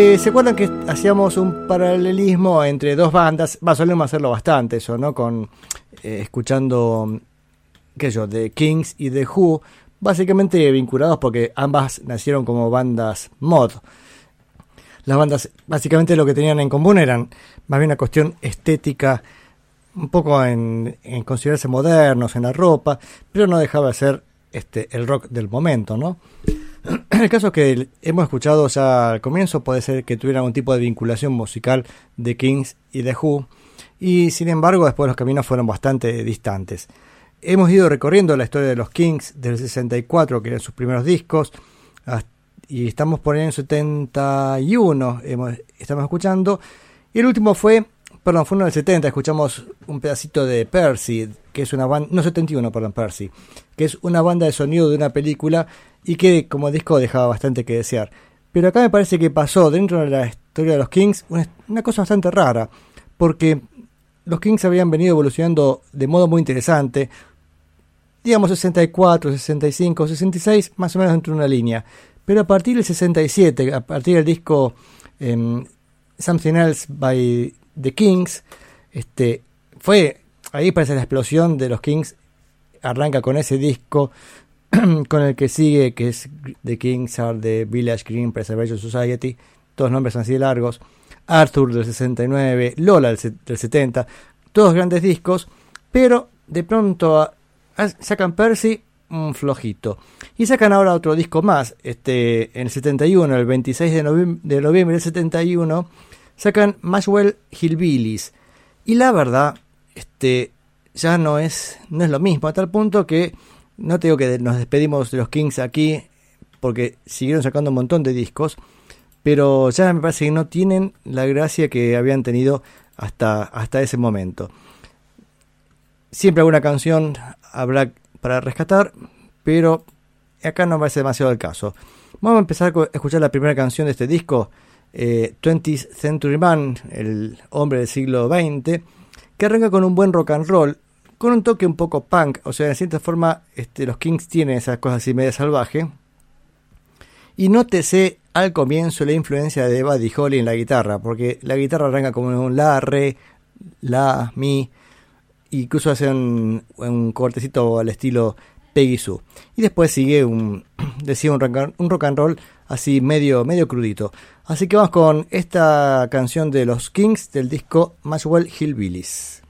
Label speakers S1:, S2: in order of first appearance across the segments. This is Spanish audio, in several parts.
S1: ¿Se acuerdan que hacíamos un paralelismo entre dos bandas? Va, solemos hacerlo bastante eso, ¿no? Con eh, escuchando, qué sé The Kings y The Who, básicamente vinculados porque ambas nacieron como bandas mod. Las bandas básicamente lo que tenían en común eran más bien una cuestión estética, un poco en considerarse modernos en la ropa, pero no dejaba de ser este, el rock del momento, ¿no? El caso que hemos escuchado ya al comienzo puede ser que tuviera algún tipo de vinculación musical de Kings y de Who, y sin embargo después los caminos fueron bastante distantes. Hemos ido recorriendo la historia de los Kings del 64, que eran sus primeros discos, y estamos por el año 71, estamos escuchando, y el último fue, perdón, fue uno del 70, escuchamos un pedacito de Percy, que es una banda, no 71, perdón, Percy, que es una banda de sonido de una película y que como disco dejaba bastante que desear. Pero acá me parece que pasó dentro de la historia de los Kings una, cosa bastante rara, porque los Kings habían venido evolucionando de modo muy interesante, digamos 64, 65, 66, más o menos dentro de una línea. Pero a partir del 67, a partir del disco em, Something Else by The Kings, este, fue ahí parece la explosión de los Kings, arranca con ese disco con el que sigue, que es The Kings are the Village Green Preservation Society, todos nombres así largos, Arthur del 69, Lola del, 70, todos grandes discos, pero de pronto sacan Percy un flojito. Y sacan ahora otro disco más, este, en el 71, el 26 de, de noviembre del 71, sacan Maxwell Hillbillies. Y la verdad, este, ya no es, no es lo mismo, a tal punto que no te digo que nos despedimos de los Kings aquí, porque siguieron sacando un montón de discos, pero ya me parece que no tienen la gracia que habían tenido hasta, hasta ese momento. Siempre alguna canción habrá para rescatar, pero acá no me parece demasiado el caso. Vamos a empezar a escuchar la primera canción de este disco, 20th eh, Century Man, el hombre del siglo XX, que arranca con un buen rock and roll, con un toque un poco punk, o sea, de cierta forma este, los Kings tienen esas cosas así media salvaje. Y nótese al comienzo la influencia de Buddy Holly en la guitarra, porque la guitarra arranca como un la, re, la, mi, incluso hace un, cortecito al estilo Peggy Sue. Y después sigue un, decía un, un rock and roll así medio, medio crudito. Así que vamos con esta canción de los Kings del disco Maxwell Hillbillies.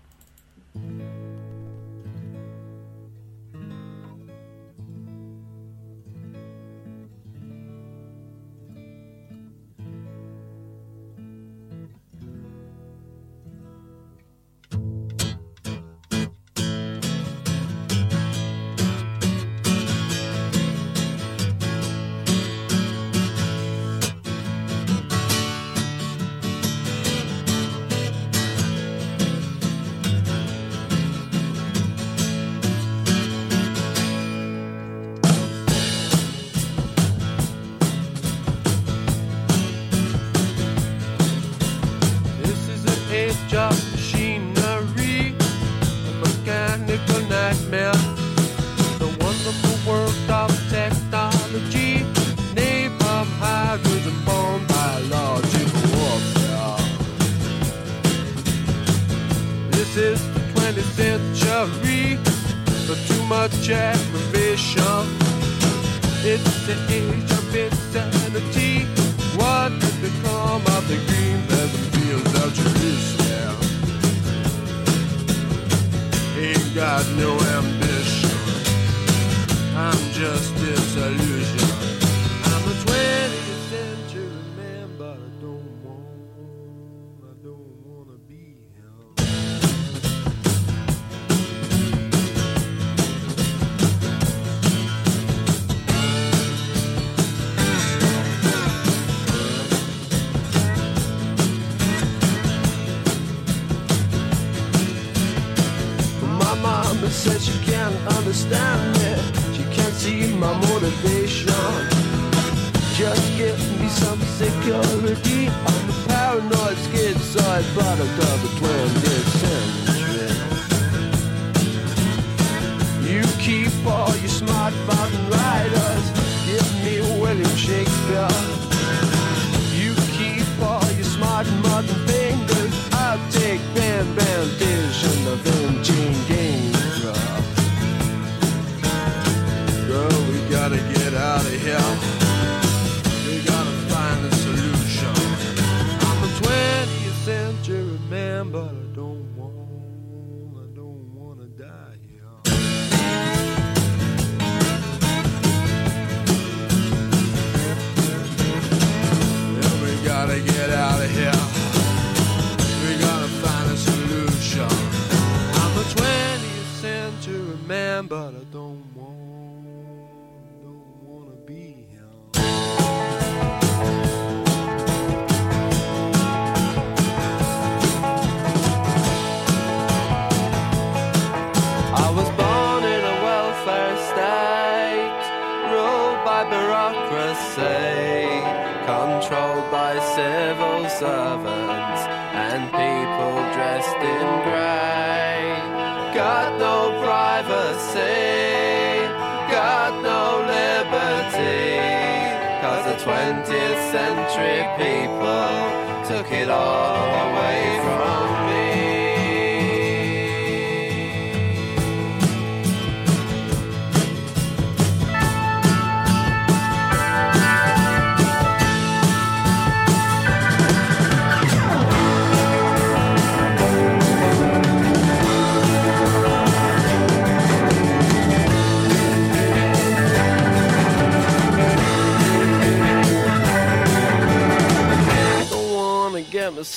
S2: smell the wonderful work of technology, napalm hydrogen bomb biological warfare. This is the 20th century, so too much aggravation. It's the age of insanity. What has become of the got no ambition. I'm just disillusioned. Security.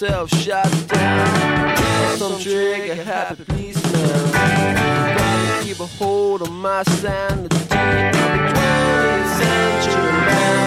S2: Myself shot down. Some trigger happy policeman. Gotta keep a hold on my sanity. I'm a 20th century man.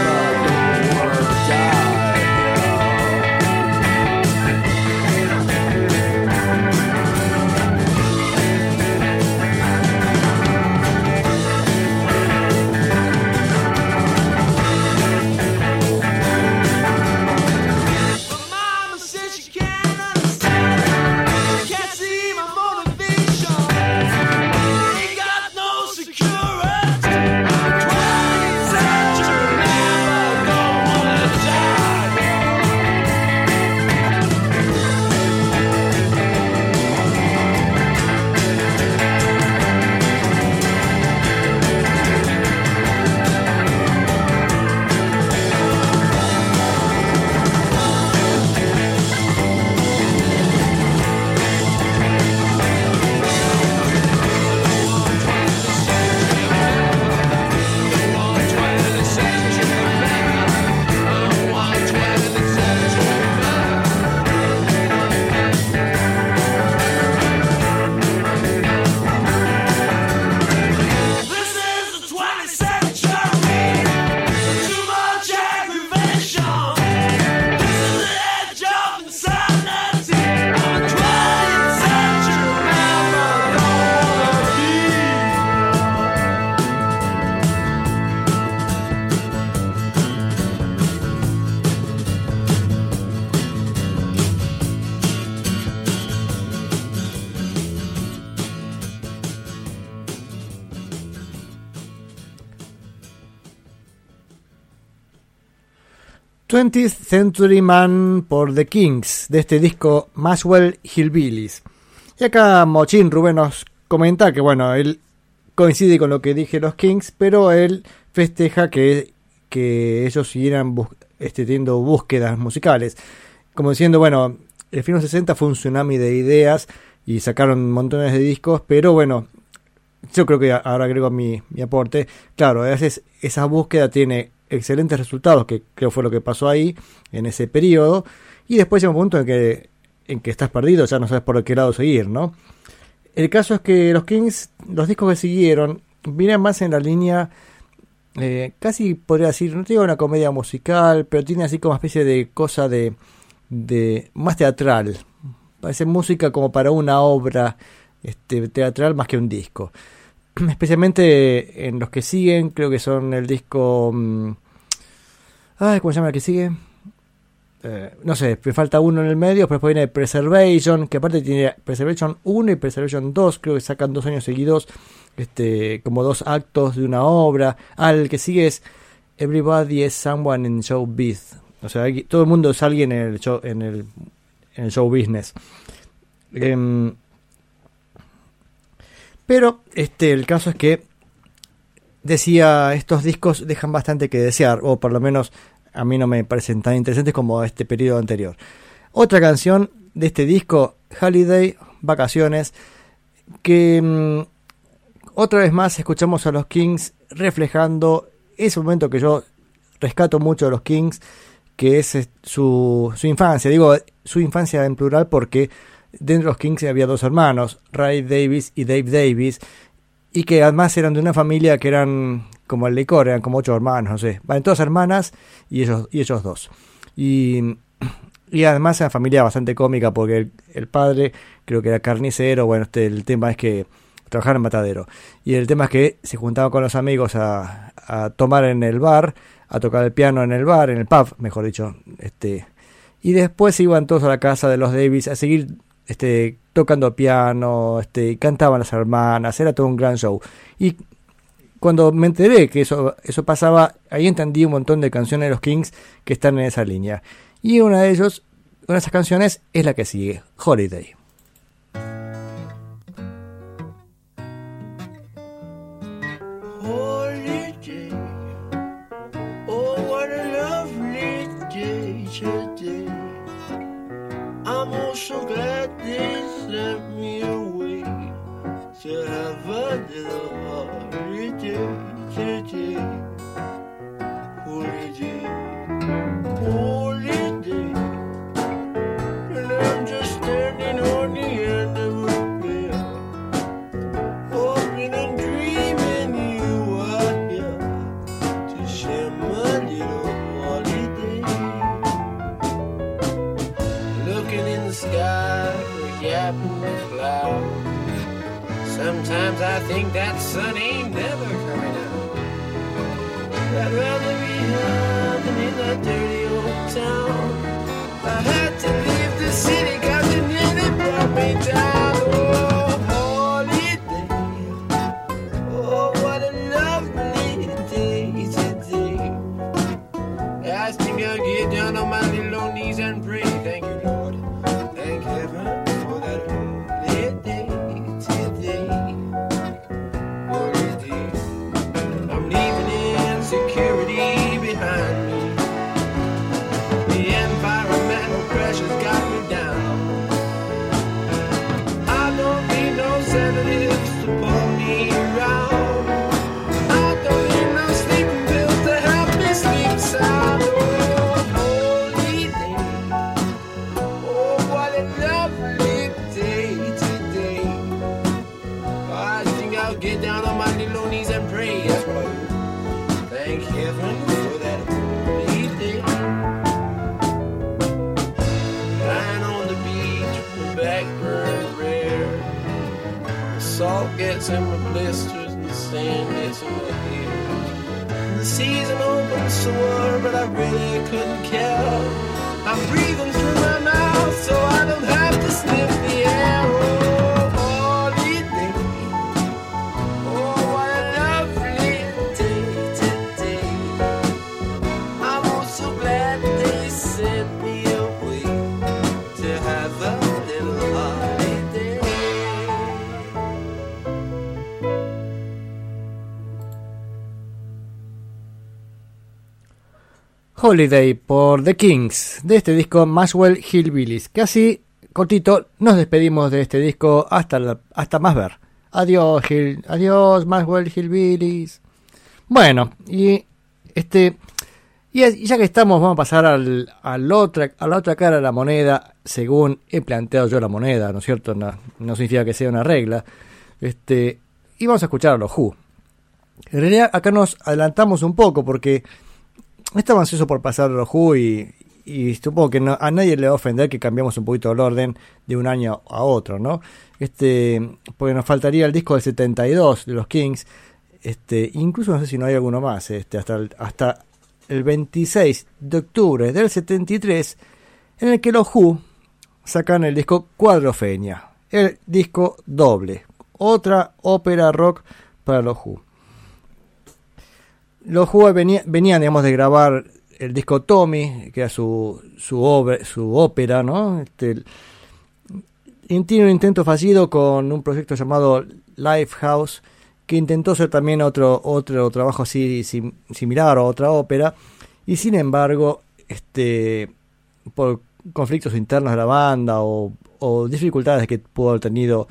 S2: 20th Century Man
S1: por The Kings, de este disco Maxwell Hillbillies. Y acá Mochin Rubén nos comenta que, bueno, él coincide con lo que dije los Kings, pero él festeja que, que ellos siguieran este, teniendo búsquedas musicales. Como diciendo, bueno, el fin film 60 fue un tsunami de ideas y sacaron montones de discos, pero bueno, yo creo que ahora agrego mi, mi aporte. Claro, a veces esa búsqueda tiene excelentes resultados, que creo fue lo que pasó ahí en ese periodo, y después llega un punto en que, en que estás perdido, ya no sabes por qué lado seguir, ¿no? El caso es que los Kings, los discos que siguieron, vienen más en la línea, eh, casi podría decir, no te digo una comedia musical, pero tiene así como una especie de cosa de, de más teatral. Parece música como para una obra este, teatral más que un disco. Especialmente en los que siguen, creo que son el disco... mm, Ay, ¿cómo se llama el que sigue? Eh, no sé, me falta uno en el medio, pero después viene Preservation, que aparte tiene Preservation 1 y Preservation 2, creo que sacan dos años seguidos, este, como dos actos de una obra. Ah, el que sigue es Everybody is Someone in Showbiz. O sea, todo el mundo es alguien en el show, en el, en el show business. Em, pero este, el caso es que decía, estos discos dejan bastante que desear, o por lo menos a mí no me parecen tan interesantes como este periodo anterior. Otra canción de este disco, Holiday, Vacaciones, que mm, otra vez más escuchamos a los Kings reflejando ese momento que yo rescato mucho de los Kings, que es eh, su, su infancia. Digo su infancia en plural porque dentro de los Kings había dos hermanos, Ray Davis y Dave Davis, y que además eran de una familia que eran como el licor, eran como ocho hermanos, no sé, van todas hermanas y ellos, y ellos dos. Y, y además una familia bastante cómica porque el, el padre creo que era carnicero, bueno, este, el tema es que trabajaba en matadero. Y el tema es que se juntaban con los amigos a, a tomar en el bar, a tocar el piano en el bar, en el pub, mejor dicho, este y después iban todos a la casa de los Davis a seguir este tocando piano, este cantaban las hermanas, era todo un gran show. Y cuando me enteré que eso eso pasaba, ahí entendí un montón de canciones de los Kings que están en esa línea. Y una de ellos, una de esas canciones es la que sigue, Holiday.
S2: holiday. To have Sometimes I think that sun ain't never coming out. I'd rather be than in that dirty old town. I had to leave the city, got the nearly brought me down. Gets my blisters and the sand gets in my hair. The season open sore, but I really couldn't care. Holiday
S1: por The Kings, de este disco Maxwell Hillbillies. Casi cortito, nos despedimos de este disco hasta, hasta más ver. Adiós, Hill, adiós, Maxwell Hillbillies. Bueno, y este. Y ya que estamos, vamos a pasar al, al a la otra cara de la moneda, según he planteado yo la moneda, ¿no es cierto? No, no significa que sea una regla. Este, y vamos a escuchar a los Who. En realidad, acá nos adelantamos un poco porque estaba ansioso por pasar Who y, y supongo que no- a nadie le va a ofender que cambiamos un poquito el orden de un año a otro, ¿no? Este, porque nos faltaría el disco del 72 de los Kings, este, incluso no sé si no hay alguno más, este, hasta el, hasta el 26 de octubre del 73, en el que los Who sacan el disco Cuadrofenia, el disco doble, otra ópera rock para los Who. Los Who venía- venían, digamos, de grabar el disco Tommy, que era su, su, su ópera, ¿no? Este, tiene un intento fallido con un proyecto llamado Lifehouse, que intentó ser también otro, otro trabajo así sim- similar o otra ópera, y sin embargo, este, por conflictos internos de la banda o, dificultades que pudo haber tenido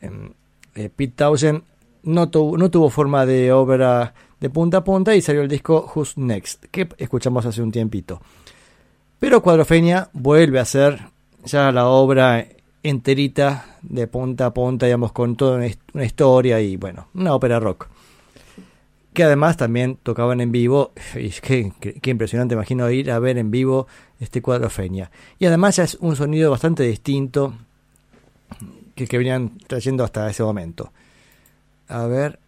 S1: em, eh, Pete Townshend, no, no tuvo forma de obra de punta a punta y salió el disco Who's Next, que escuchamos hace un tiempito. Pero Cuadrofenia vuelve a ser ya la obra enterita de punta a punta, digamos, con toda una, his- una historia y bueno, una ópera rock. Que además también tocaban en vivo, y qué, qué- impresionante, imagino ir a ver en vivo este Cuadrofenia. Y además ya es un sonido bastante distinto que venían trayendo hasta ese momento. A ver.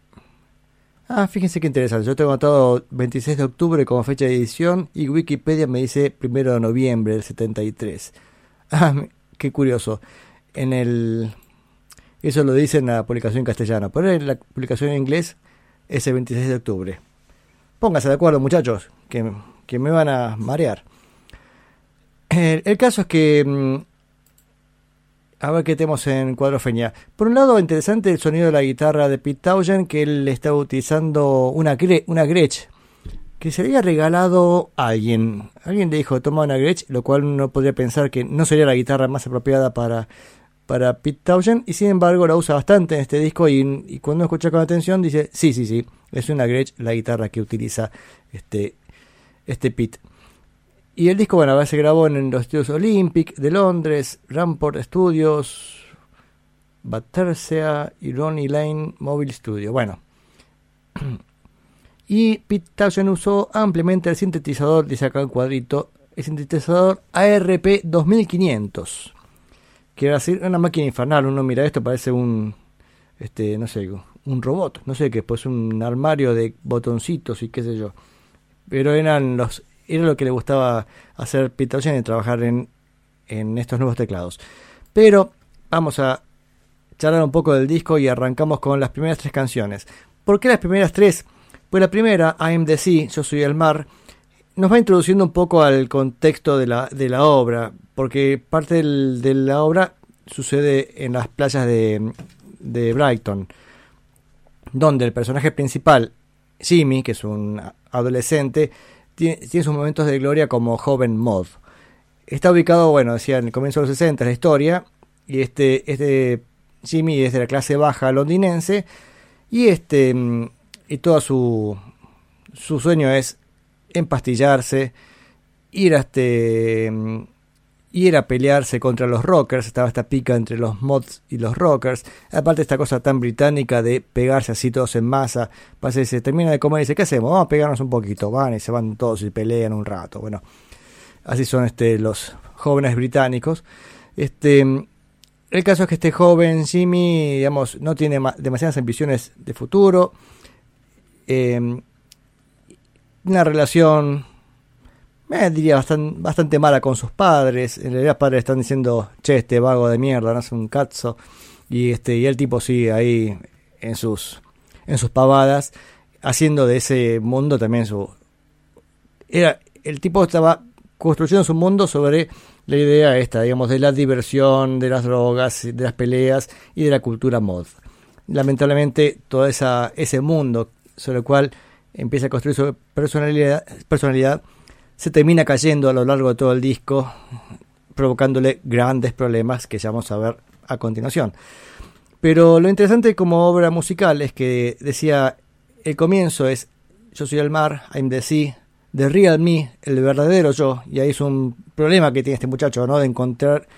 S1: Ah, fíjense qué interesante. Yo tengo anotado 26 de octubre como fecha de edición y Wikipedia me dice 1 de noviembre del 73. Ah, qué curioso. En el. Eso lo dice en la publicación en castellano, pero en la publicación en inglés es el 26 de octubre. Pónganse de acuerdo, muchachos, que, que me van a marear. El, el caso es que. A ver qué tenemos en Cuadrofenia. Por un lado, interesante el sonido de la guitarra de Pete Townshend, que él estaba utilizando una, gre- una Gretsch que se había regalado a alguien. Alguien le dijo, toma una Gretsch, lo cual uno podría pensar que no sería la guitarra más apropiada para, para Pete Townshend, y sin embargo la usa bastante en este disco, y, y cuando escucha con atención dice, sí, sí, sí, es una Gretsch la guitarra que utiliza este, este Pete. Y el disco, bueno, se grabó en los estudios Olympic de Londres, Ramport Studios, Battersea y Ronnie Lane Mobile Studio. Bueno. Y Pete Townshend usó ampliamente el sintetizador, dice acá el cuadrito, el sintetizador ARP 2500. Que era así, una máquina infernal. Uno mira esto, parece un, este, no sé, un robot. No sé qué, pues un armario de botoncitos y qué sé yo. Pero eran los, era lo que le gustaba hacer Pete Townshend y trabajar en, en estos nuevos teclados. Pero vamos a charlar un poco del disco y arrancamos con las primeras tres canciones. ¿Por qué las primeras tres? Pues la primera, I'm the Sea, Yo soy el mar, nos va introduciendo un poco al contexto de la, de la obra, porque parte del- de la obra sucede en las playas de, de Brighton, donde el personaje principal, Jimmy, que es un adolescente, tiene, sus momentos de gloria como joven mod. Está ubicado, bueno, decía en el comienzo de los 60 la historia, y este, este Jimmy es de la clase baja londinense, y este mm, y todo su, su sueño es empastillarse, ir a este mm, ir a pelearse contra los rockers, estaba esta pica entre los mods y los rockers, aparte esta cosa tan británica de pegarse así todos en masa, pasa y se termina de comer y dice, ¿qué hacemos? Vamos a pegarnos un poquito, van y se van todos y pelean un rato, bueno, así son este los jóvenes británicos. Este el caso es que este joven Jimmy, digamos, no tiene ma- demasiadas ambiciones de futuro. Eh, una relación, eh, diría, bastante, bastante mala con sus padres. En realidad, los padres están diciendo, che, este vago de mierda, no es un cazzo. Y, este, y el tipo sigue ahí en sus, en sus pavadas, haciendo de ese mundo también su. Era, el tipo estaba construyendo su mundo sobre la idea esta, digamos, de la diversión, de las drogas, de las peleas y de la cultura mod. Lamentablemente, todo esa, ese mundo sobre el cual empieza a construir su personalidad, personalidad se termina cayendo a lo largo de todo el disco, provocándole grandes problemas que ya vamos a ver a continuación. Pero lo interesante como obra musical es que decía, el comienzo es Yo soy el mar, I'm the sea, The Real Me, el verdadero yo, y ahí es un problema que tiene este muchacho, ¿no? De encontrar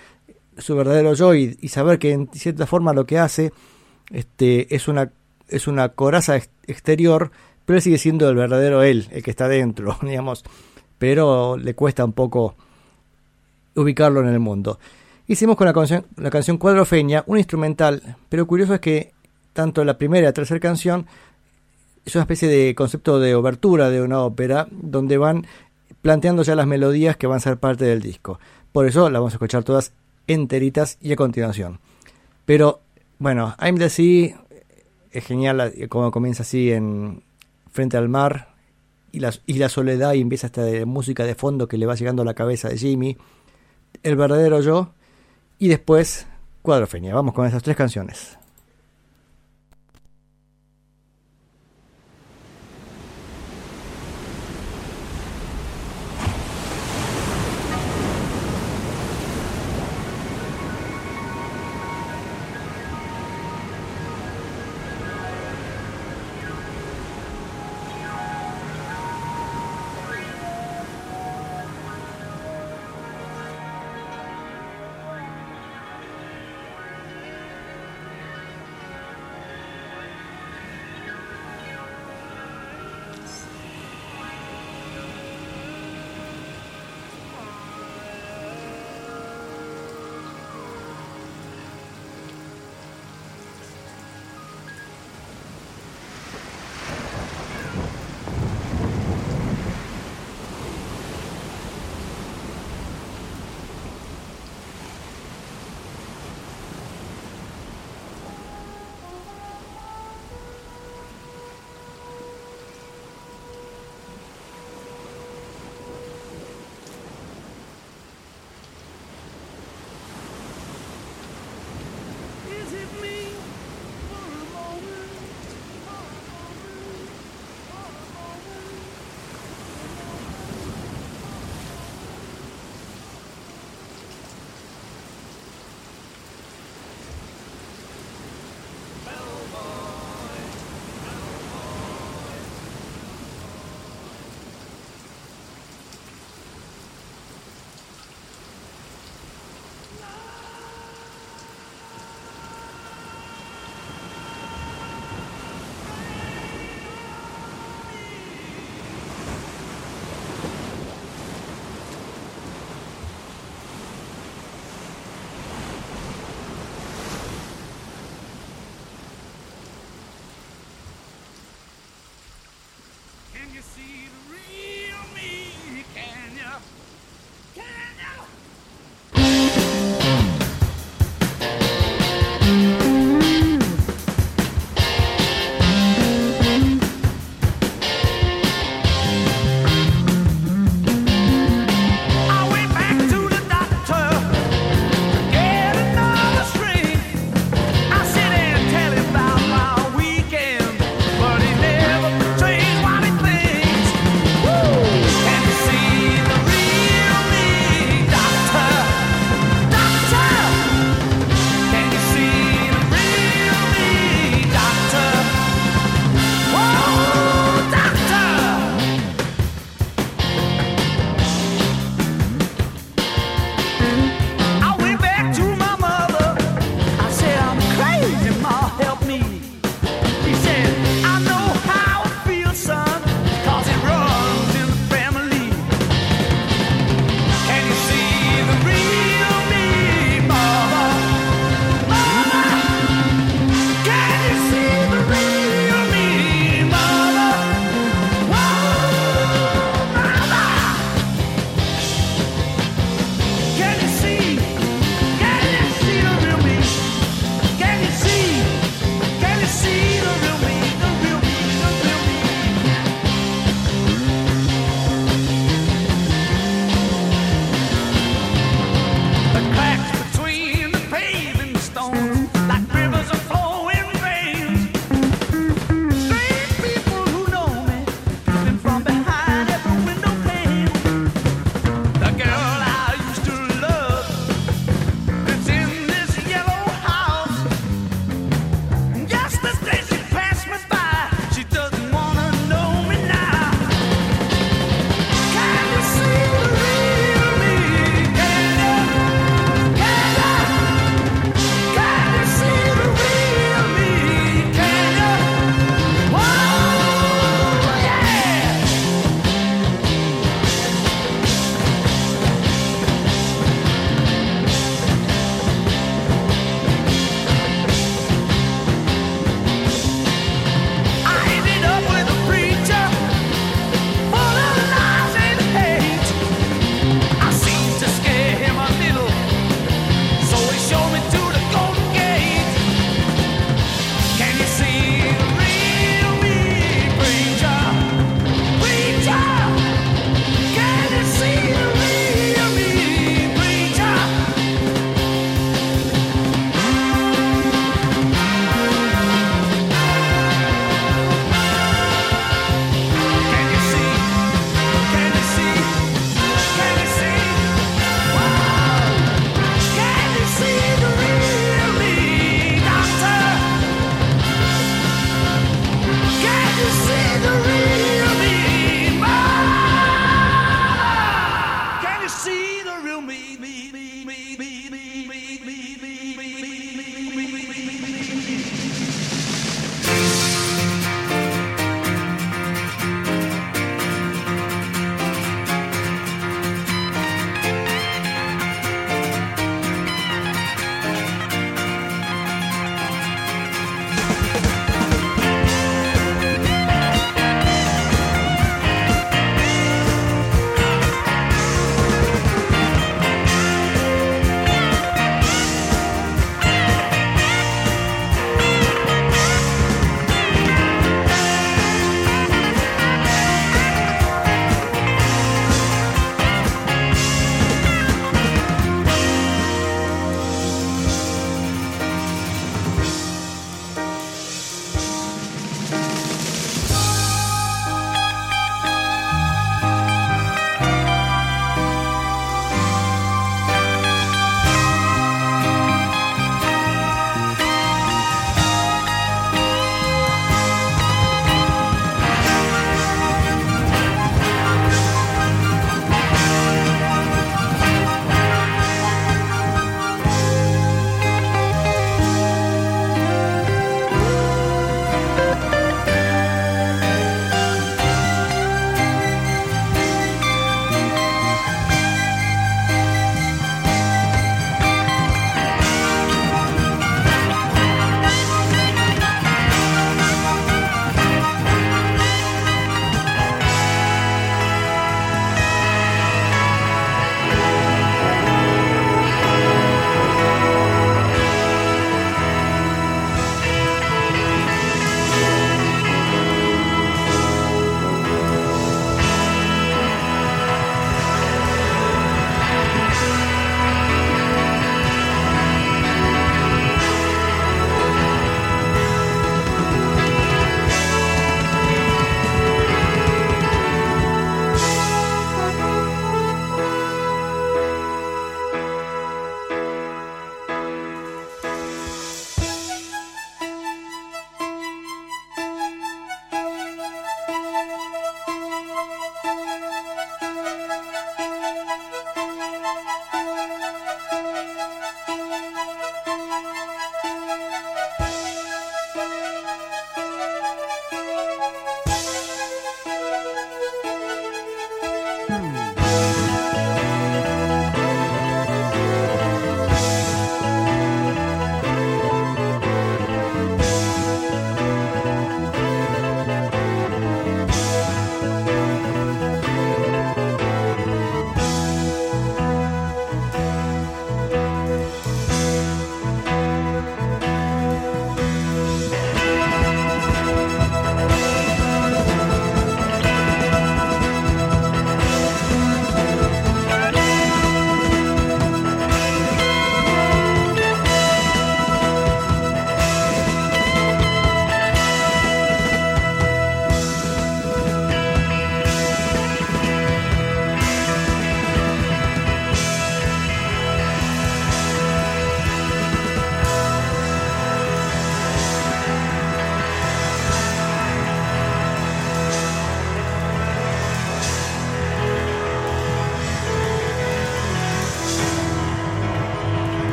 S1: su verdadero yo y, saber que en cierta forma lo que hace este, es una es una coraza ex- exterior, pero sigue siendo el verdadero él, el que está dentro, digamos. Pero le cuesta un poco ubicarlo en el mundo. Hicimos con la canción, la canción Cuadrofeña un instrumental, pero curioso es que tanto la primera y la tercera canción es una especie de concepto de obertura de una ópera donde van planteando ya las melodías que van a ser parte del disco. Por eso las vamos a escuchar todas enteritas y a continuación. Pero bueno, I'm the Sea es genial como comienza así en frente al mar y la, soledad y empieza esta de música de fondo que le va llegando a la cabeza de Jimmy. El verdadero yo y después Cuadrofenia. Vamos con esas tres canciones.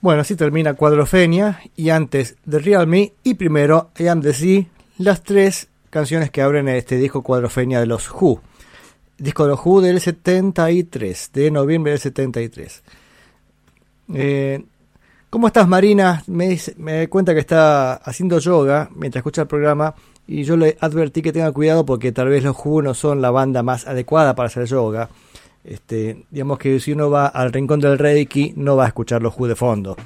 S1: Bueno, así termina Cuadrofenia y antes The Real Me y primero I Am The Sea, las tres canciones que abren este disco Cuadrofenia de los Who. Disco de los Who del 73, de noviembre del 73. Eh, ¿Cómo estás, Marina? Me, dice- me cuenta que está haciendo yoga mientras escucha el programa y yo le advertí que tenga cuidado porque tal vez los Who no son la banda más adecuada para hacer yoga. Este, digamos que si uno va al rincón del Reiki no va a escuchar los Who de fondo.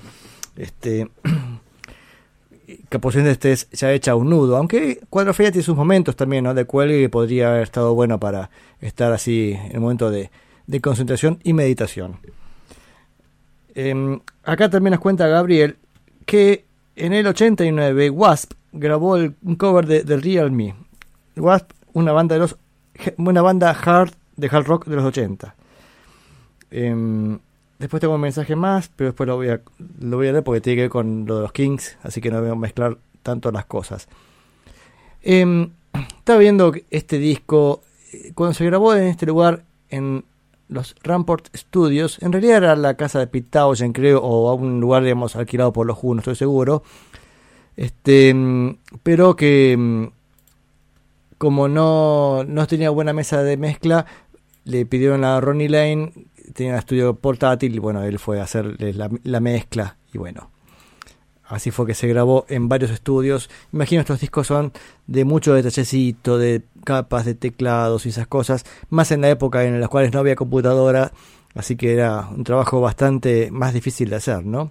S1: Este, que posiblemente estés ya hecha un nudo, aunque Cuadrofenia tiene sus momentos también, ¿no? De cuelgue podría haber estado bueno para estar así en el momento de, de concentración y meditación. Em, acá también nos cuenta Gabriel que en el 89 Wasp grabó el, un cover de, de Real Me. Wasp, una banda de los una banda hard de hard rock de los 80. Em, después tengo un mensaje más, pero después lo voy a lo voy a leer porque tiene que ver con lo de los Kings, así que no voy a mezclar tanto las cosas. Em, estaba viendo este disco eh, cuando se grabó en este lugar en los Rampart Studios, en realidad era la casa de Pete creo, o a un lugar, digamos, alquilado por los Who, no estoy seguro. Este, mm, pero que como no, no tenía buena mesa de mezcla, le pidieron a Ronnie Lane, tenía un estudio portátil, y bueno, él fue a hacer la, la mezcla, y bueno, Así fue que se grabó en varios estudios. Imagino estos discos son de mucho detallecito, de capas de teclados y esas cosas, más en la época en la cual no había computadora, así que era un trabajo bastante más difícil de hacer, ¿no?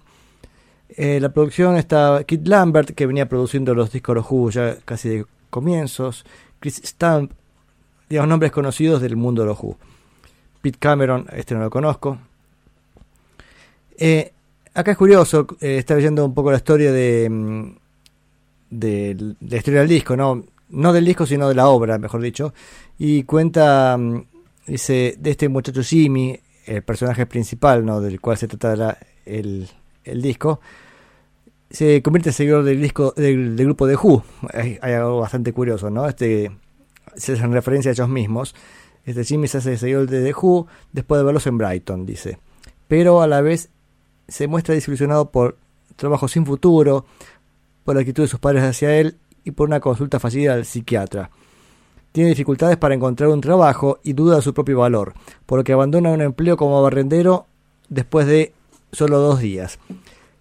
S1: Eh, la producción está Kit Lambert, que venía produciendo los discos de los Who ya casi de comienzos, Chris Stamp, digamos nombres conocidos del mundo de los Who. Pete Cameron, este no lo conozco. Eh, acá es curioso, eh, estaba un poco la historia de, mm, de, de la historia del disco, ¿no? no del disco, sino de la obra, mejor dicho, y cuenta, mm, dice, de este muchacho Jimmy, el personaje principal, ¿no? del cual se trata la- el, el disco, se convierte en seguidor del disco del, grupo de Who. Hay, hay algo bastante curioso, ¿no? Este se hacen referencia a ellos mismos. Este Jimmy se hace seguidor de The Who después de verlos en Brighton, dice. Pero a la vez se muestra desilusionado por trabajo sin futuro, por la actitud de sus padres hacia él y por una consulta fallida al psiquiatra. Tiene dificultades para encontrar un trabajo y duda de su propio valor, por lo que abandona un empleo como barrendero después de solo dos días.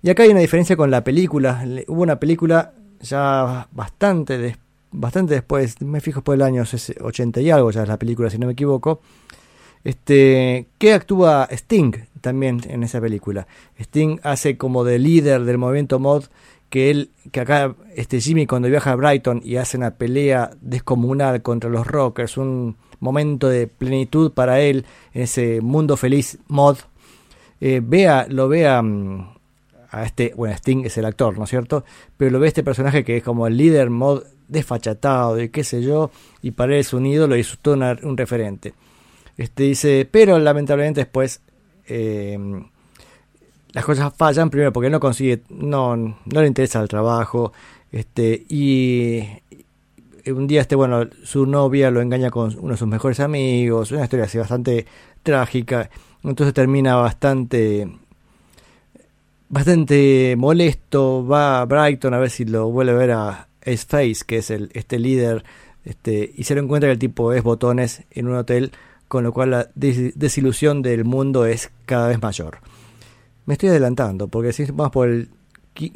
S1: Y acá hay una diferencia con la película. Hubo una película ya bastante, bastante después, me fijo por el año es 80 y algo ya es la película, si no me equivoco, este, que actúa Sting también en esa película. Sting hace como de líder del movimiento mod que él, que acá este Jimmy cuando viaja a Brighton y hace una pelea descomunal contra los rockers, un momento de plenitud para él en ese mundo feliz mod, eh, vea, lo vea mm, a este, bueno, Sting es el actor, ¿no es cierto? Pero lo ve este personaje que es como el líder mod desfachatado y qué sé yo, y para él es un ídolo y es todo un referente. Este dice, pero lamentablemente después eh, las cosas fallan primero porque no consigue, no, no le interesa el trabajo, este, y un día este, bueno, su novia lo engaña con uno de sus mejores amigos, una historia así bastante trágica, entonces termina bastante bastante molesto, va a Brighton a ver si lo vuelve a ver a Ace Face, que es el, este líder, este, y se lo encuentra que el tipo es botones en un hotel, con lo cual la des- desilusión del mundo es cada vez mayor. Me estoy adelantando, porque si vamos por el,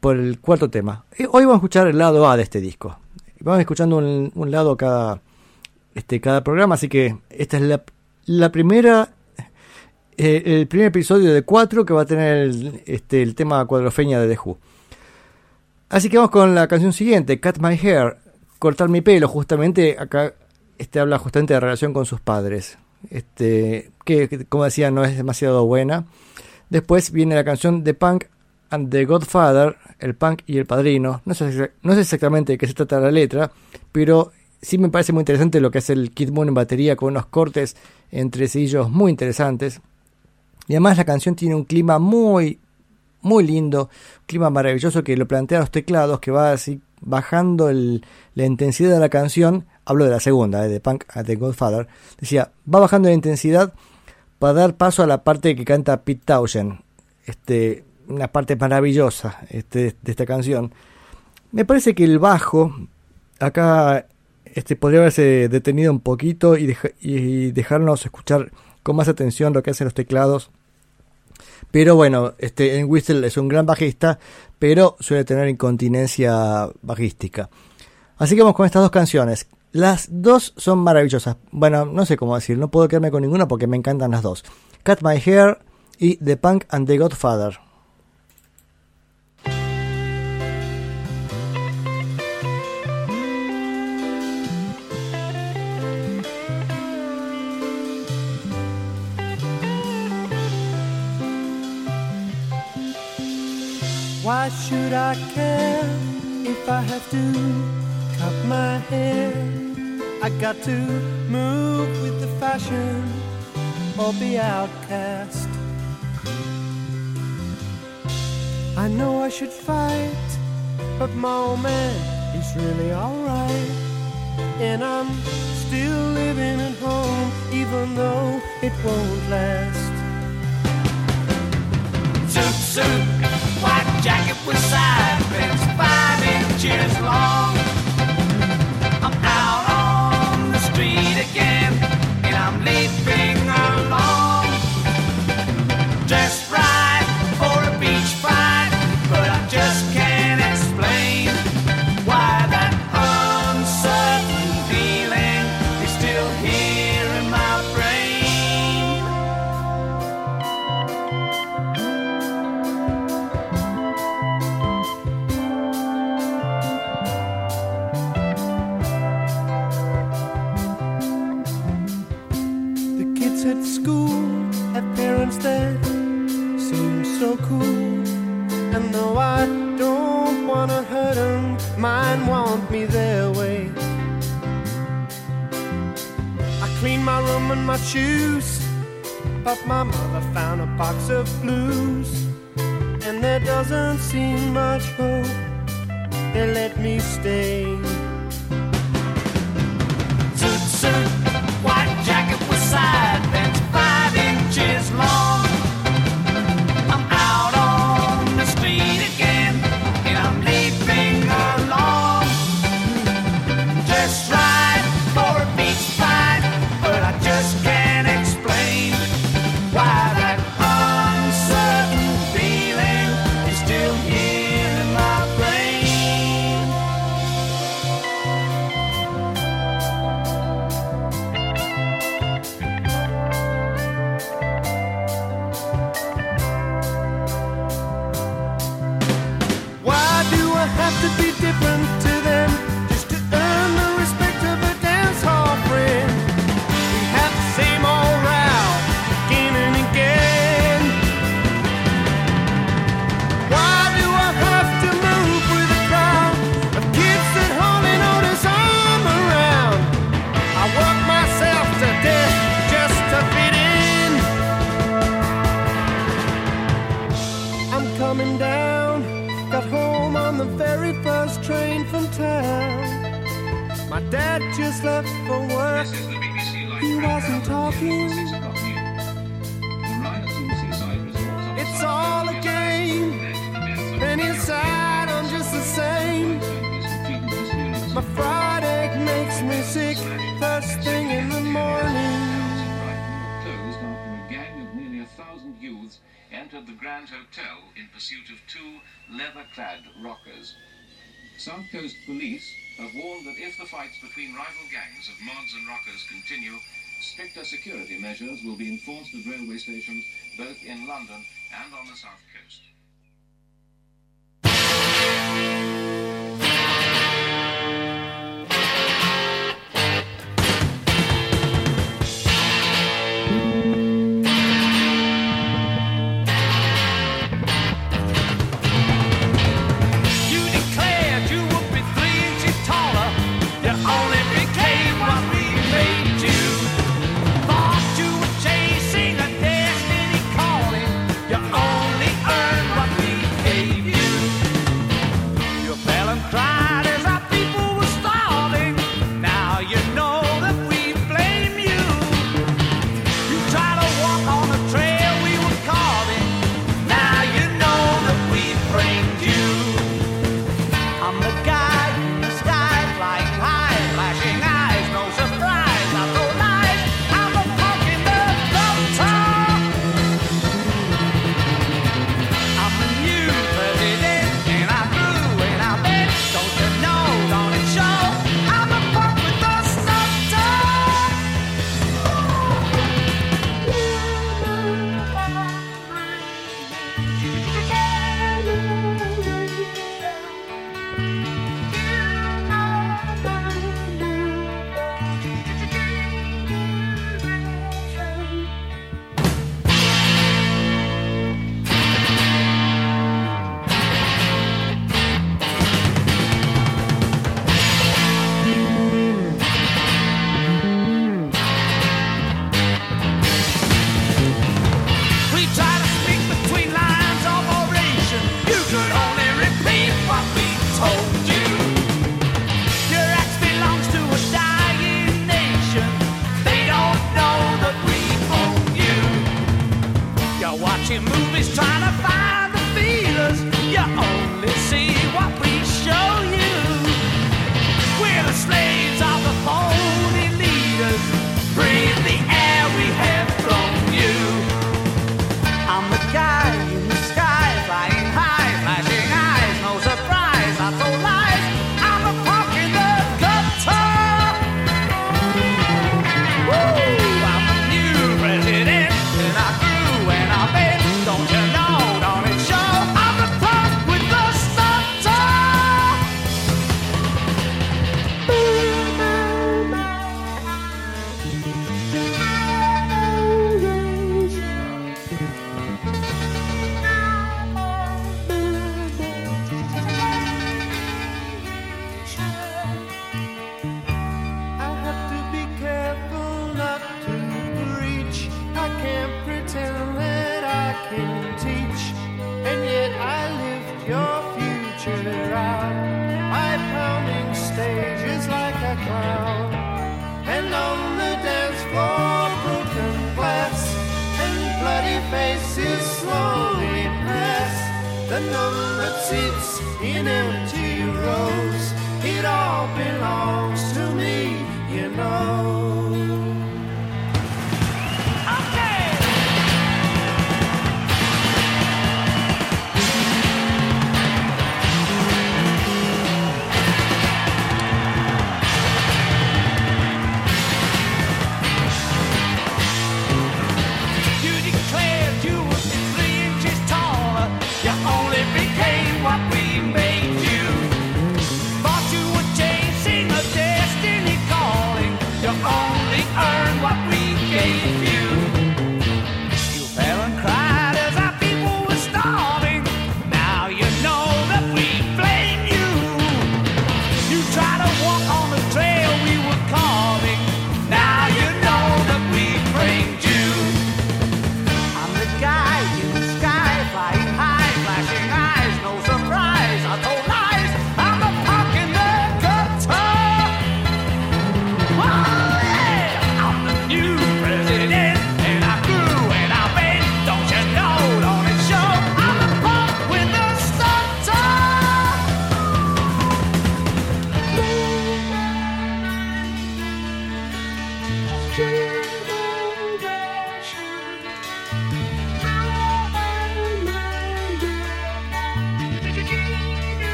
S1: por el cuarto tema. Eh, Hoy vamos a escuchar el lado A de este disco. Vamos escuchando un, un lado cada, este, cada programa, así que esta es la, la primera eh, el primer episodio de cuatro que va a tener el, este, el tema cuadrofeña de The Who. Así que vamos con la canción siguiente, Cut My Hair, cortar mi pelo, justamente acá este habla justamente de relación con sus padres, este, que, como decía no es demasiado buena. Después viene la canción The Punk and the Godfather, el punk y el padrino. No sé, no sé exactamente de qué se trata la letra, pero sí me parece muy interesante lo que hace el Kid Moon en batería con unos cortes entre sillos muy interesantes. Y además la canción tiene un clima muy, muy lindo, un clima maravilloso que lo plantea los teclados, que va así bajando la intensidad de la canción. Hablo de la segunda, eh, de Punk at the Godfather. Decía, va bajando la intensidad para dar paso a la parte que canta Pete Townshend. Este, una parte maravillosa este, de esta canción. Me parece que el bajo acá este, podría haberse detenido un poquito y, y, dejarnos escuchar con más atención lo que hacen los teclados pero bueno, este, en Whistle es un gran bajista, pero suele tener incontinencia bajística. Así que vamos con estas dos canciones. Las dos son maravillosas. Bueno, no sé cómo decir, no puedo quedarme con ninguna porque me encantan las dos. Cut My Hair y The Punk and the Godfather.
S3: Why should I care if I have to cut my hair? I got to move with the fashion or be outcast. I know I should fight, but my old man is really alright. And I'm still living at home, even though it won't last
S4: suit suit, white jacket with side bends five inches long. I'm out on the street again. in my
S3: shoes. But my mother found a box of blues, and there doesn't seem much hope. They let me stay.
S4: Suit, suit, white jacket with side, that's five inches long.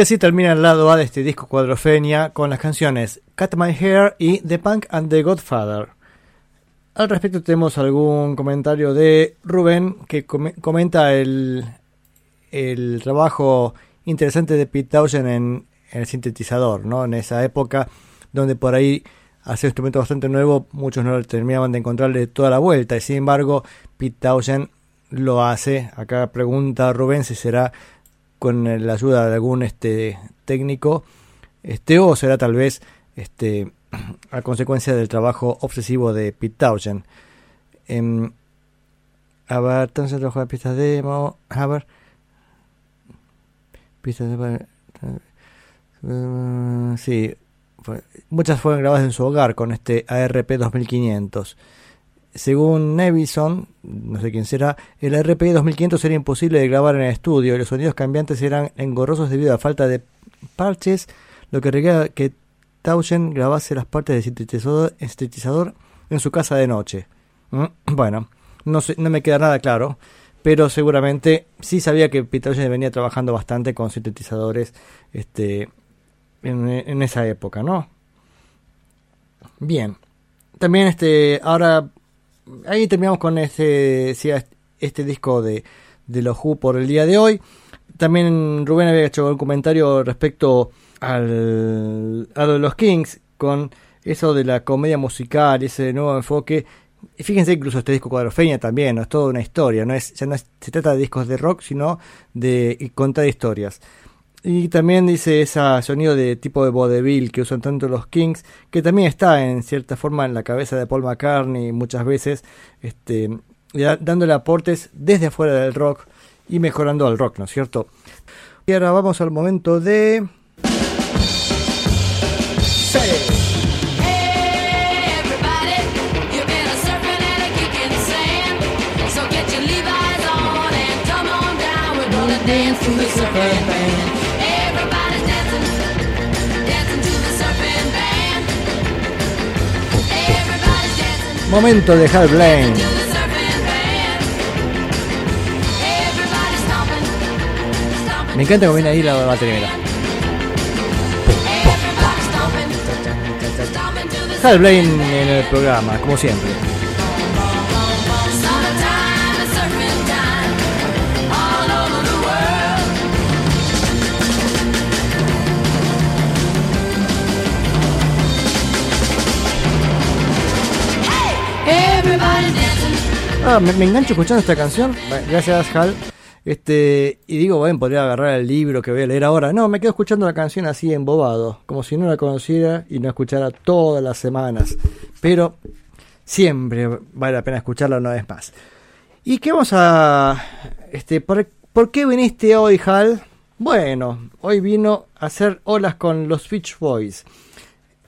S1: Y así termina el lado A de este disco Cuadrofenia con las canciones Cut My Hair y The Punk and the Godfather. Al respecto tenemos algún comentario de Rubén que come- comenta el, el trabajo interesante de Pete Townshend en, en el sintetizador, ¿no? En esa época donde por ahí hacer un instrumento bastante nuevo, muchos no terminaban de encontrarle toda la vuelta y sin embargo Pete Townshend lo hace. Acá pregunta Rubén si será con la ayuda de algún este técnico este o será tal vez este a consecuencia del trabajo obsesivo de Pete Townshend. Em, a ver, Townshend trabajó en pistas demo. A ver. Pistas de. eh, sí. muchas fueron grabadas en su hogar con este ARP 2500. Según Nevison, no sé quién será, el ARP 2500 era imposible de grabar en el estudio y los sonidos cambiantes eran engorrosos debido a falta de parches, lo que requería que Townshend grabase las partes del sintetizador, en su casa de noche. Mm, Bueno, no, me queda nada claro, pero seguramente sí sabía que Townshend venía trabajando bastante con sintetizadores este, en, en esa época, ¿no? Bien. También este, ahora, ahí terminamos con este, este disco de, de los Who por el día de hoy. También Rubén había hecho un comentario respecto al, a los Kings con eso de la comedia musical, ese nuevo enfoque. Y fíjense incluso este disco Cuadrofeña también, ¿no? es toda una historia, no es, ya no se trata de discos de rock, sino de contar historias. Y también dice ese sonido de tipo de vodevil que usan tanto los Kings, que también está en cierta forma en la cabeza de Paul McCartney muchas veces, este, dándole aportes desde afuera del rock y mejorando al rock, ¿no es cierto? Y ahora vamos al momento de...
S5: Surfing Everybody's stomping, stomping.
S1: Me encanta cómo viene ahí la batería. Hal Blaine en el programa, como siempre. Ah, me, engancho escuchando esta canción. Gracias, Hal. Este, y digo, bueno, podría agarrar el libro que voy a leer ahora. No, me quedo escuchando la canción así embobado, como si no la conociera y no escuchara todas las semanas. Pero siempre vale la pena escucharla una vez más. ¿Y qué vamos a... Este, ¿por, por qué viniste hoy, Hal? Bueno, hoy vino a hacer olas con los Beach Boys.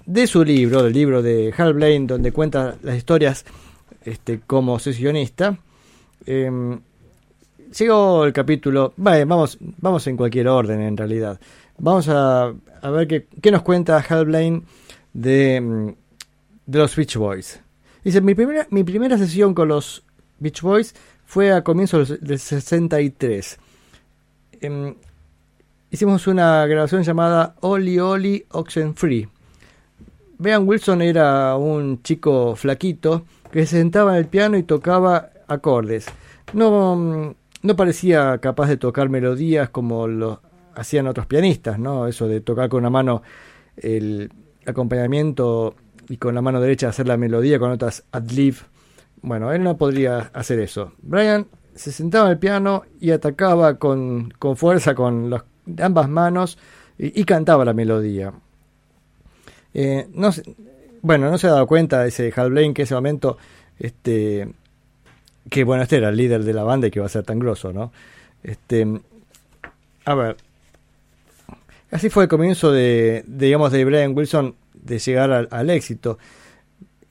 S1: De su libro, del libro de Hal Blaine, donde cuenta las historias este, como sesionista. em, llegó el capítulo. Vale, vamos, vamos en cualquier orden en realidad. Vamos a, a ver qué, qué nos cuenta Hal Blaine de, mm, de los Beach Boys. Dice: mi primera, mi primera sesión con los Beach Boys fue a comienzos del 63. Em, hicimos una grabación llamada Oli Oli Oxen Free. Bean Wilson era un chico flaquito que se sentaba en el piano y tocaba acordes. No, mm, no parecía capaz de tocar melodías como lo hacían otros pianistas, ¿no? Eso de tocar con una mano el acompañamiento y con la mano derecha hacer la melodía con notas ad lib. Bueno, él no podría hacer eso. Brian se sentaba en el piano y atacaba con, con fuerza con ambas manos y, cantaba la melodía. Eh, no bueno, no se ha dado cuenta ese Hal Blaine que ese momento, este, que bueno, este era el líder de la banda y que iba a ser tan grosso, ¿no? Este, a ver, así fue el comienzo de, de, digamos, de Brian Wilson de llegar al, éxito.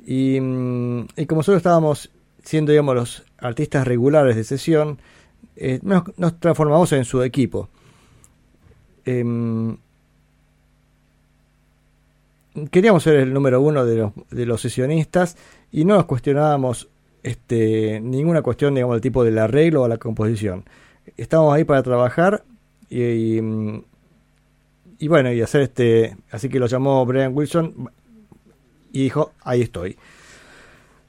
S1: Y, mm, y como solo estábamos siendo, digamos, los artistas regulares de sesión, eh, nos, nos transformamos en su equipo. Em, queríamos ser el número uno de los, de los sesionistas y no nos cuestionábamos este, ninguna cuestión, digamos, del tipo del arreglo o la composición. Estábamos ahí para trabajar y, y, bueno, y hacer este, así que lo llamó Brian Wilson y dijo, ahí estoy.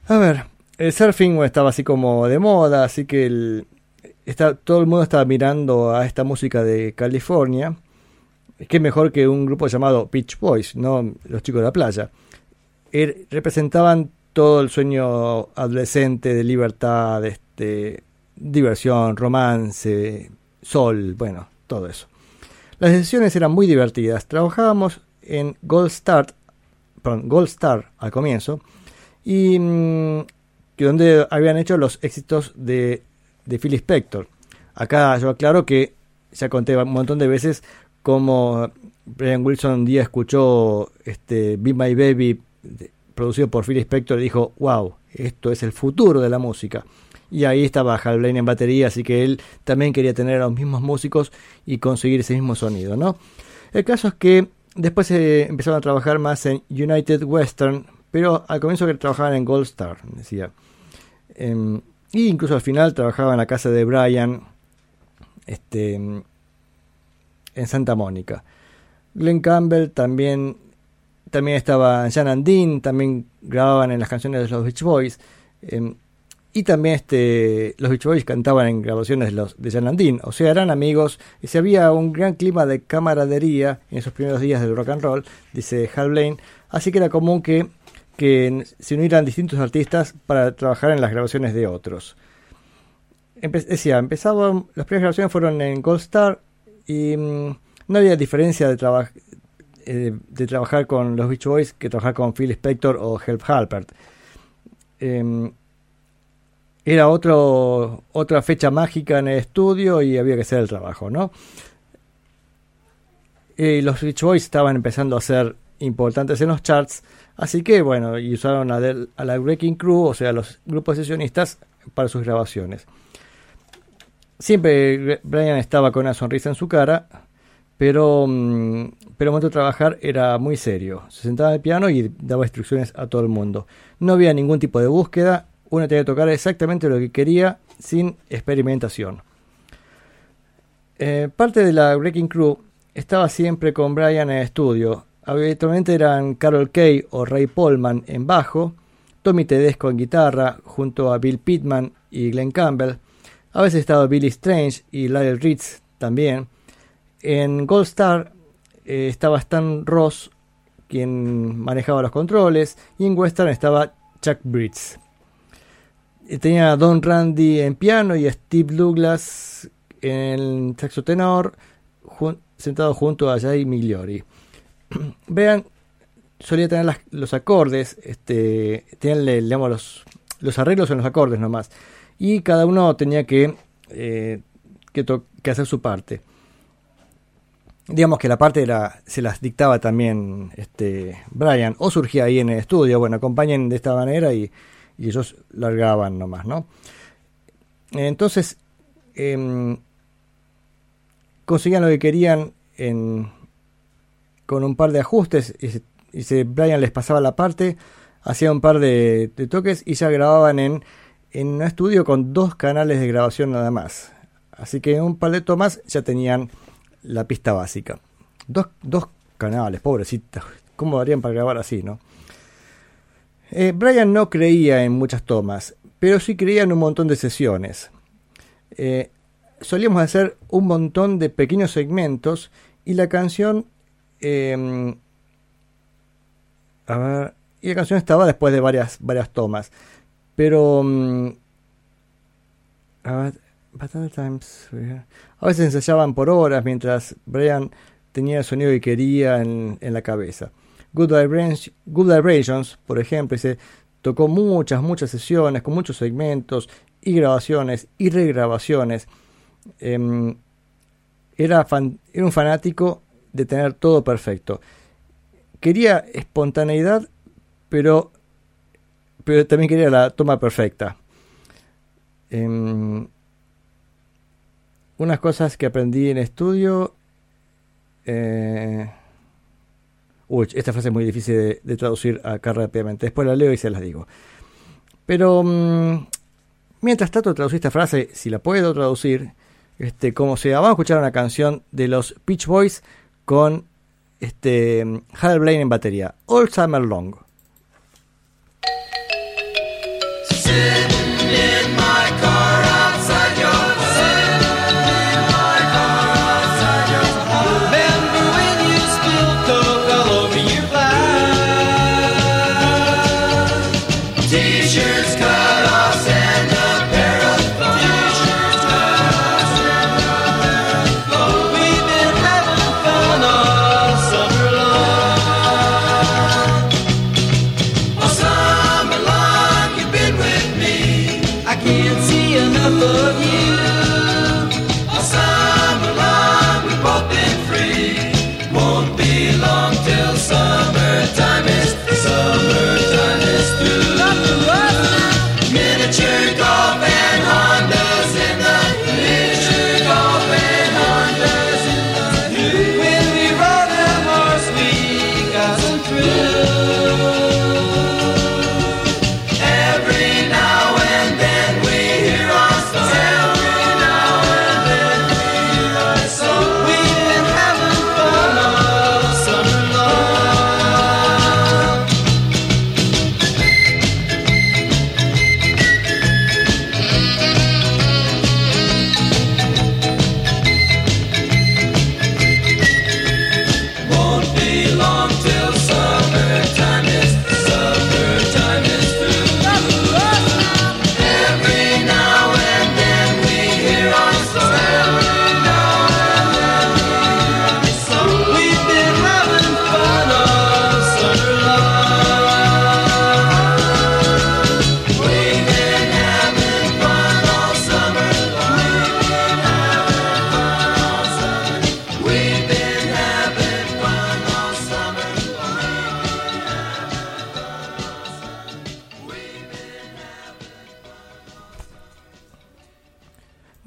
S1: A ver, el surfing estaba así como de moda, así que el, está, todo el mundo estaba mirando a esta música de California. Qué mejor que un grupo llamado Beach Boys, no los chicos de la playa. Er- representaban todo el sueño adolescente de libertad, este, diversión, romance, sol, bueno, todo eso. Las sesiones eran muy divertidas. Trabajábamos en Gold Star, perdón, Gold Star al comienzo, y mm, que donde habían hecho los éxitos de, de Phil Spector. Acá yo aclaro que ya conté un montón de veces cómo Brian Wilson un día escuchó este Be My Baby producido por Phil Spector y dijo, wow, esto es el futuro de la música. Y ahí estaba Hal Blaine en batería, así que él también quería tener a los mismos músicos y conseguir ese mismo sonido, ¿no? El caso es que después eh, empezaron a trabajar más en United Western, pero al comienzo que trabajaban en Gold Star, decía. Em, y incluso al final trabajaba en la casa de Brian, este, en Santa Mónica. Glenn Campbell también, también estaba Jan and Dean, también grababan en las canciones de los Beach Boys. em, y también este, los Beach Boys cantaban en grabaciones de, los, de Jan and Dean. O sea, eran amigos y se había un gran clima de camaradería en esos primeros días del rock and roll, dice Hal Blaine. Así que era común que, que se unieran distintos artistas para trabajar en las grabaciones de otros. Decía, empezaban, las primeras grabaciones fueron en Gold Star y mm, no había diferencia de, traba- eh, de trabajar con los Beach Boys que trabajar con Phil Spector o Help Halpert. Em, era otro, otra fecha mágica en el estudio y había que hacer el trabajo, ¿no? Eh, los Beach Boys estaban empezando a ser importantes en los charts, así que bueno, y usaron a, del- a la Breaking Crew, o sea, los grupos sesionistas, para sus grabaciones. Siempre Brian estaba con una sonrisa en su cara, pero, mm, pero el momento de trabajar era muy serio. Se sentaba al piano y daba instrucciones a todo el mundo. No había ningún tipo de búsqueda, uno tenía que tocar exactamente lo que quería sin experimentación. Eh, parte de la Breaking Crew estaba siempre con Brian en el estudio. Habitualmente eran Carol Kay o Ray Polman en bajo, Tommy Tedesco en guitarra, junto a Bill Pittman y Glenn Campbell. A veces estaba Billy Strange y Lyle Ritz también. En Gold Star eh, estaba Stan Ross, quien manejaba los controles, y en Western estaba Chuck Britz. Eh, Tenía a Don Randy en piano y a Steve Douglas en saxo tenor, sentado junto a Jay Migliori. Vean, solía tener los acordes, este, tenían los, los arreglos en los acordes nomás. Y cada uno tenía que, eh, que, hacer su parte. Digamos que la parte se las dictaba también este, Brian, o surgía ahí en el estudio, bueno, acompañen de esta manera y, y ellos largaban nomás, ¿no? Entonces, em, conseguían lo que querían en, con un par de ajustes y, se- y se- Brian les pasaba la parte, hacía un par de, de toques y ya grababan en, en un estudio con dos canales de grabación nada más. Así que en un par de tomas ya tenían la pista básica. Dos, dos canales, pobrecitos. ¿Cómo harían para grabar así, no? Eh, Brian no creía en muchas tomas, pero sí creía en un montón de sesiones. Eh, solíamos hacer un montón de pequeños segmentos y la canción... eh, a ver, y la canción estaba después de varias, varias tomas. Pero... mm, a ver, but other times, yeah. A veces ensayaban por horas mientras Brian tenía el sonido que quería en, la cabeza. Good, Vibrations, Good Vibrations, por ejemplo, se tocó muchas, muchas sesiones con muchos segmentos y grabaciones y regrabaciones. Em, era, era un fanático de tener todo perfecto. Quería espontaneidad, pero, pero también quería la toma perfecta. Em, unas cosas que aprendí en estudio. eh, uy, esta frase es muy difícil de, traducir acá rápidamente. Después la leo y se las digo. Pero mm, mientras trato de esta frase, si la puedo traducir, este, como sea, vamos a escuchar una canción de los Beach Boys con este, Hal Blaine en batería. All Summer Long.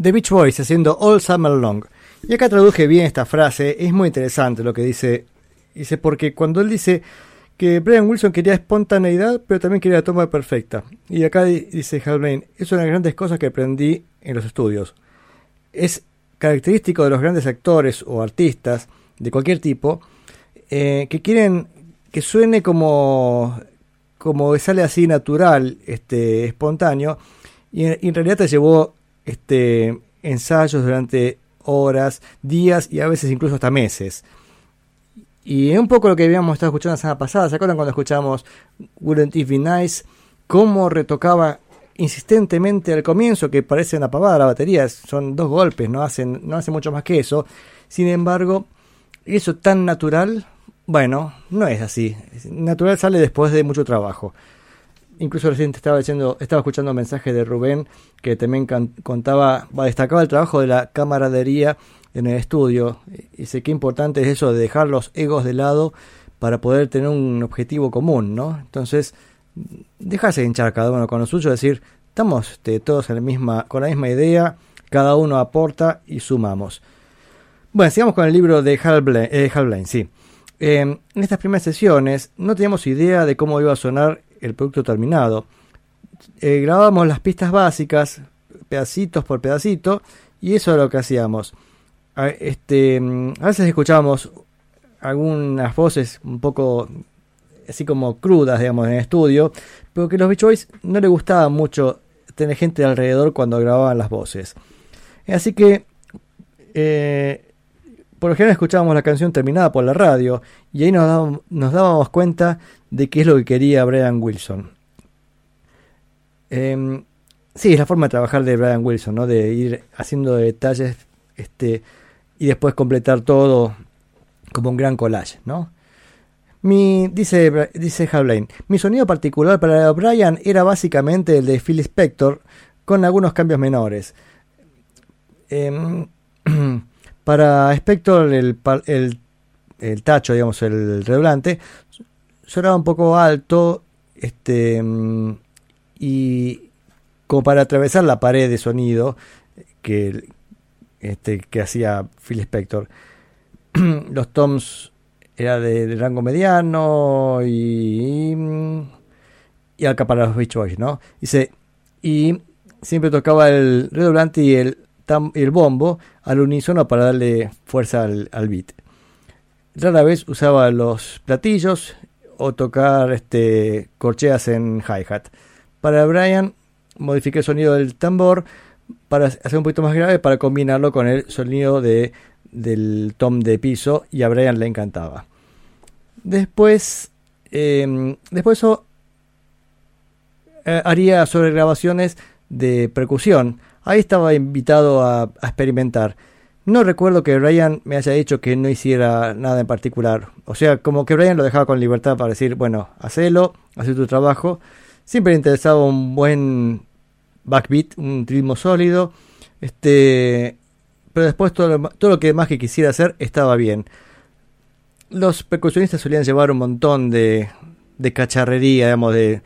S4: The
S1: Beach Boys haciendo All Summer Long. Y acá traduje bien esta frase, es muy interesante lo que dice. Dice, porque cuando él dice que Brian Wilson quería espontaneidad, pero también quería la toma perfecta. Y acá di- dice Hal Blaine, es una de las grandes cosas que aprendí en los estudios. Es característico de los grandes actores o artistas de cualquier tipo eh, que quieren que suene como como sale así natural, este espontáneo y en realidad te llevó este ensayos durante horas, días y a veces incluso hasta meses. Y es un poco lo que habíamos estado escuchando la semana pasada. ¿Se acuerdan cuando escuchamos Wouldn't It Be Nice? Cómo retocaba insistentemente al comienzo que parece una pavada la batería, son dos golpes, no hacen, no hacen mucho más que eso. Sin embargo, eso tan natural, bueno, no es así. Natural sale después de mucho trabajo. Incluso recién estaba escuchando un mensaje de Rubén que también contaba, destacaba el trabajo de la camaradería en el estudio. Sé qué importante es eso de dejar los egos de lado para poder tener un objetivo común, ¿no? Entonces, dejarse hinchar cada uno con lo suyo, decir, estamos este, todos con la misma idea, cada uno aporta y sumamos. Bueno, sigamos con el libro de Hal Blaine, eh, sí. Eh, en estas primeras sesiones no teníamos idea de cómo iba a sonar el producto terminado. Eh, grabábamos las pistas básicas, pedacitos por pedacito, y eso es lo que hacíamos. A, este, mm, a veces escuchábamos algunas voces un poco así como crudas, digamos, en el estudio, pero que a los Beach Boys no le gustaba mucho tener gente alrededor cuando grababan las voces. Así que, eh, por lo general escuchábamos la canción terminada por la radio y ahí nos nos dábamos cuenta de qué es lo que quería Brian Wilson. Eh, sí, es la forma de trabajar de Brian Wilson, ¿no? De ir haciendo detalles este, y después completar todo como un gran collage, ¿no? Mi, dice, dice mi sonido particular para Brian era básicamente el de Phil Spector, con algunos cambios menores. Em, para Spector, el, el, el tacho, digamos, el redoblante, sonaba un poco alto, este, y como para atravesar la pared de sonido que, este, que hacía Phil Spector. Los toms era de, rango mediano y, y acá para los Beach Boys, ¿no? Dice, y siempre tocaba el redoblante y el, tam- y el bombo al unísono para darle fuerza al, al beat. Rara vez usaba los platillos o tocar este, corcheas en hi-hat. Para Brian modifiqué el sonido del tambor para hacer un poquito más grave para combinarlo con el sonido de, del tom de piso y a Brian le encantaba. Después, eh, después eso eh, haría sobre grabaciones de percusión. Ahí estaba invitado a experimentar. No recuerdo que Brian me haya dicho que no hiciera nada en particular. O sea, como que Brian lo dejaba con libertad para decir, bueno, hacelo, haz tu trabajo. Siempre le interesaba un buen backbeat, un ritmo sólido. Este, pero después todo lo, todo lo que más que quisiera hacer estaba bien. Los percusionistas solían llevar un montón de, de cacharrería, digamos, de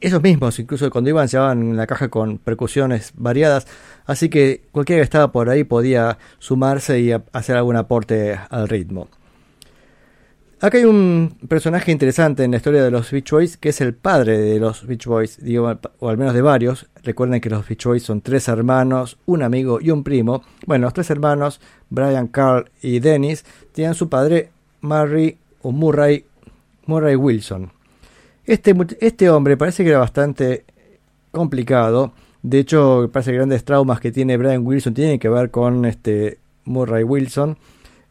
S1: esos mismos, incluso cuando iban llevaban la caja con percusiones variadas, así que cualquiera que estaba por ahí podía sumarse y hacer algún aporte al ritmo. Acá hay un personaje interesante en la historia de los Beach Boys, que es el padre de los Beach Boys, o al menos de varios. Recuerden que los Beach Boys son tres hermanos, un amigo y un primo. Bueno, los tres hermanos, Brian, Carl y Dennis, tenían su padre, Murray o Murray, Murray Wilson. Este, este hombre parece que era bastante complicado. De hecho, parece que grandes traumas que tiene Brian Wilson tienen que ver con este Murray Wilson.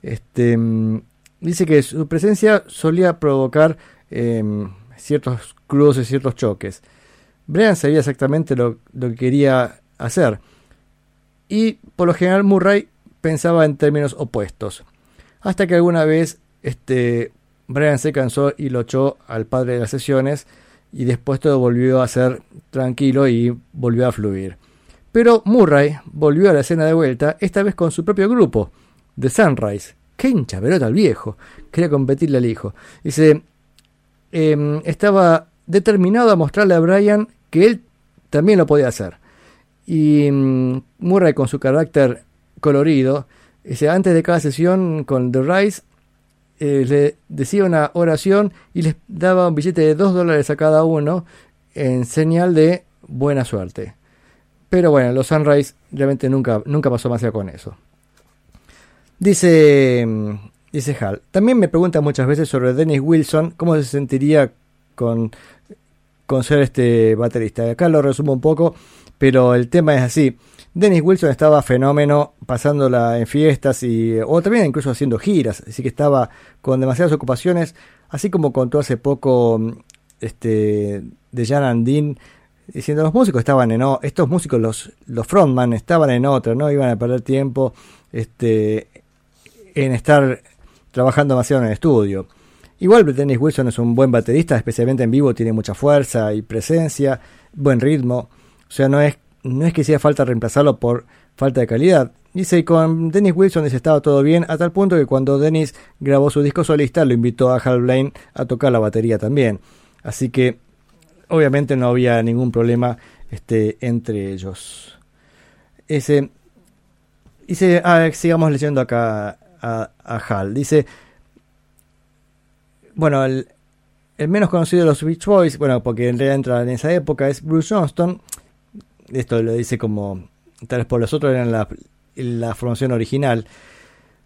S1: Este mm, dice que su presencia solía provocar em, ciertos cruces, ciertos choques. Brian sabía exactamente lo, lo que quería hacer. Y por lo general Murray pensaba en términos opuestos. Hasta que alguna vez este, Brian se cansó y lo echó al padre de las sesiones y después todo volvió a ser tranquilo y volvió a fluir. Pero Murray volvió a la escena de vuelta, esta vez con su propio grupo, The Sunrise. ¡Qué hincha pelota el viejo! Quería competirle al hijo. Dice, em, estaba determinado a mostrarle a Brian que él también lo podía hacer. Y mm, Murray con su carácter colorido, dice, antes de cada sesión con The Rise, eh, le decía una oración y les daba un billete de 2 dólares a cada uno en señal de buena suerte. Pero bueno, los Sunrise realmente nunca, nunca pasó más allá con eso. Dice, mm, dice Hal. También me preguntan muchas veces sobre Dennis Wilson, cómo se sentiría con, con ser este baterista. Acá lo resumo un poco, pero el tema es así. Dennis Wilson estaba fenómeno pasándola en fiestas y o también incluso haciendo giras, así que estaba con demasiadas ocupaciones, así como contó hace poco este de Jan Andin diciendo los músicos estaban en estos músicos los los frontman estaban en otra no iban a perder tiempo este en estar trabajando demasiado en el estudio igual Dennis Wilson es un buen baterista especialmente en vivo tiene mucha fuerza y presencia buen ritmo o sea no es no es que sea falta reemplazarlo por falta de calidad dice con Dennis Wilson dice estaba todo bien a tal punto que cuando Dennis grabó su disco solista lo invitó a Hal Blaine a tocar la batería también así que obviamente no había ningún problema este, entre ellos. Ese, dice, ah, sigamos leyendo acá a, a Hal. Dice, bueno, el, el menos conocido de los Beach Boys, bueno, porque en realidad entra en esa época, es Bruce Johnston. Esto lo dice como, tal vez por los otros eran la, la formación original.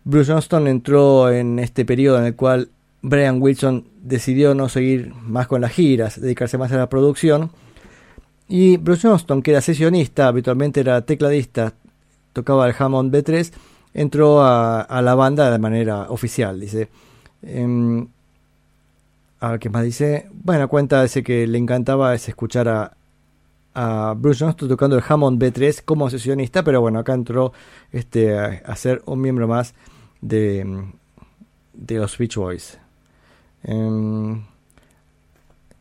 S1: Bruce Johnston entró en este periodo en el cual Brian Wilson decidió no seguir más con las giras, dedicarse más a la producción. Y Bruce Johnston, que era sesionista, habitualmente era tecladista, tocaba el Hammond B3, entró a, la banda de manera oficial. Dice, em, a ver qué más dice. Bueno, cuenta ese que le encantaba es escuchar a, a Bruce Johnston tocando el Hammond B3 como sesionista, pero bueno, acá entró este, a, ser un miembro más de, de los Beach Boys. Em,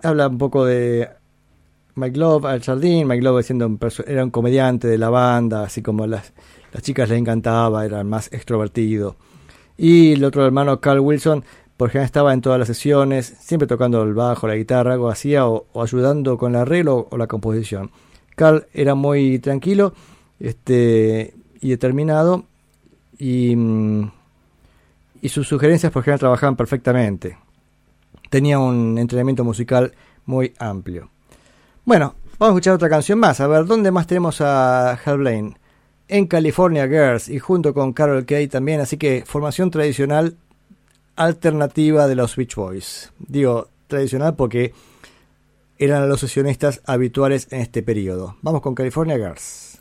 S1: habla un poco de Mike Love al jardín. Mike Love siendo un era un comediante de la banda, así como las, las chicas le encantaba, era más extrovertido. Y el otro hermano, Carl Wilson, por ejemplo, estaba en todas las sesiones, siempre tocando el bajo, la guitarra, algo hacía, o, o ayudando con el arreglo o la composición. Carl era muy tranquilo este, y determinado, y, mm, y sus sugerencias, por ejemplo, trabajaban perfectamente tenía un entrenamiento musical muy amplio. Bueno, vamos a escuchar otra canción más. A ver, ¿dónde más tenemos a Hal Blaine? En California Girls y junto con Carol Kay también. Así que formación tradicional alternativa de los Beach Boys. Digo tradicional porque eran los sesionistas habituales en este periodo. Vamos con California Girls.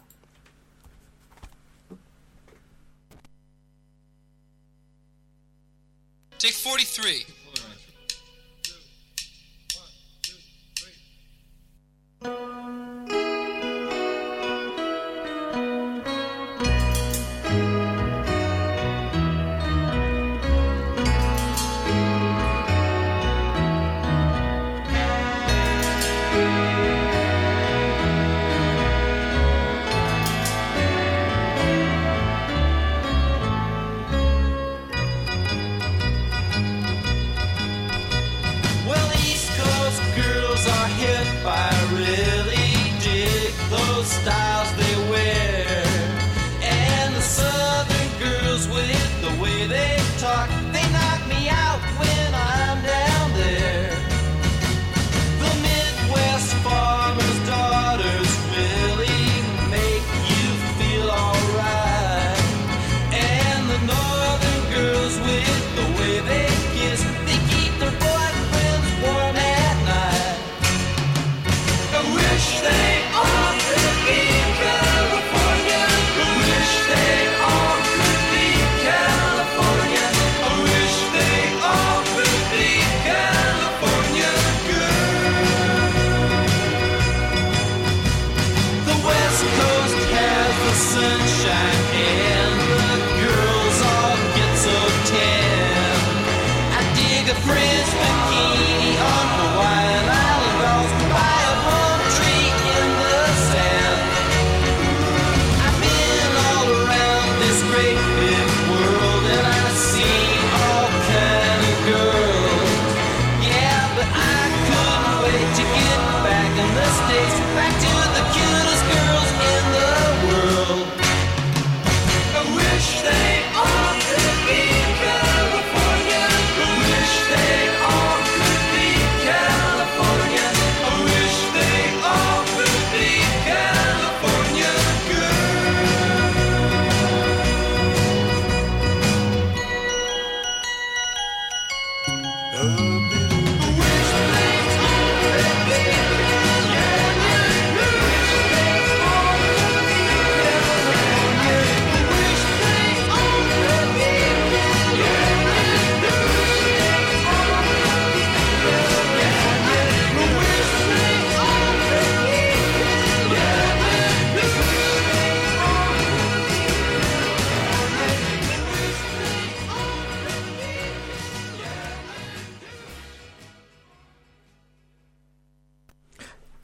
S2: Take 43.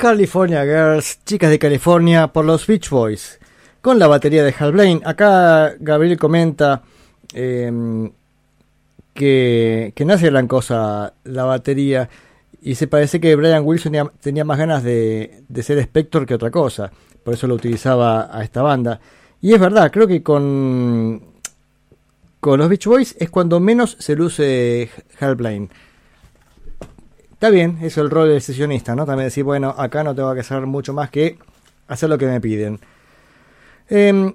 S6: California Girls,
S1: chicas de California, por los Beach Boys, con la batería de Hal Blaine. Acá Gabriel comenta em, que, que no hace gran cosa la batería y se parece que Brian Wilson tenía, tenía más ganas de, de ser Spector que otra cosa, por eso lo utilizaba a esta banda. Y es verdad, creo que con, con los Beach Boys es cuando menos se luce Hal Blaine. Está bien, es el rol del sesionista, ¿no? También decir, bueno, acá no tengo que hacer mucho más que hacer lo que me piden. Em,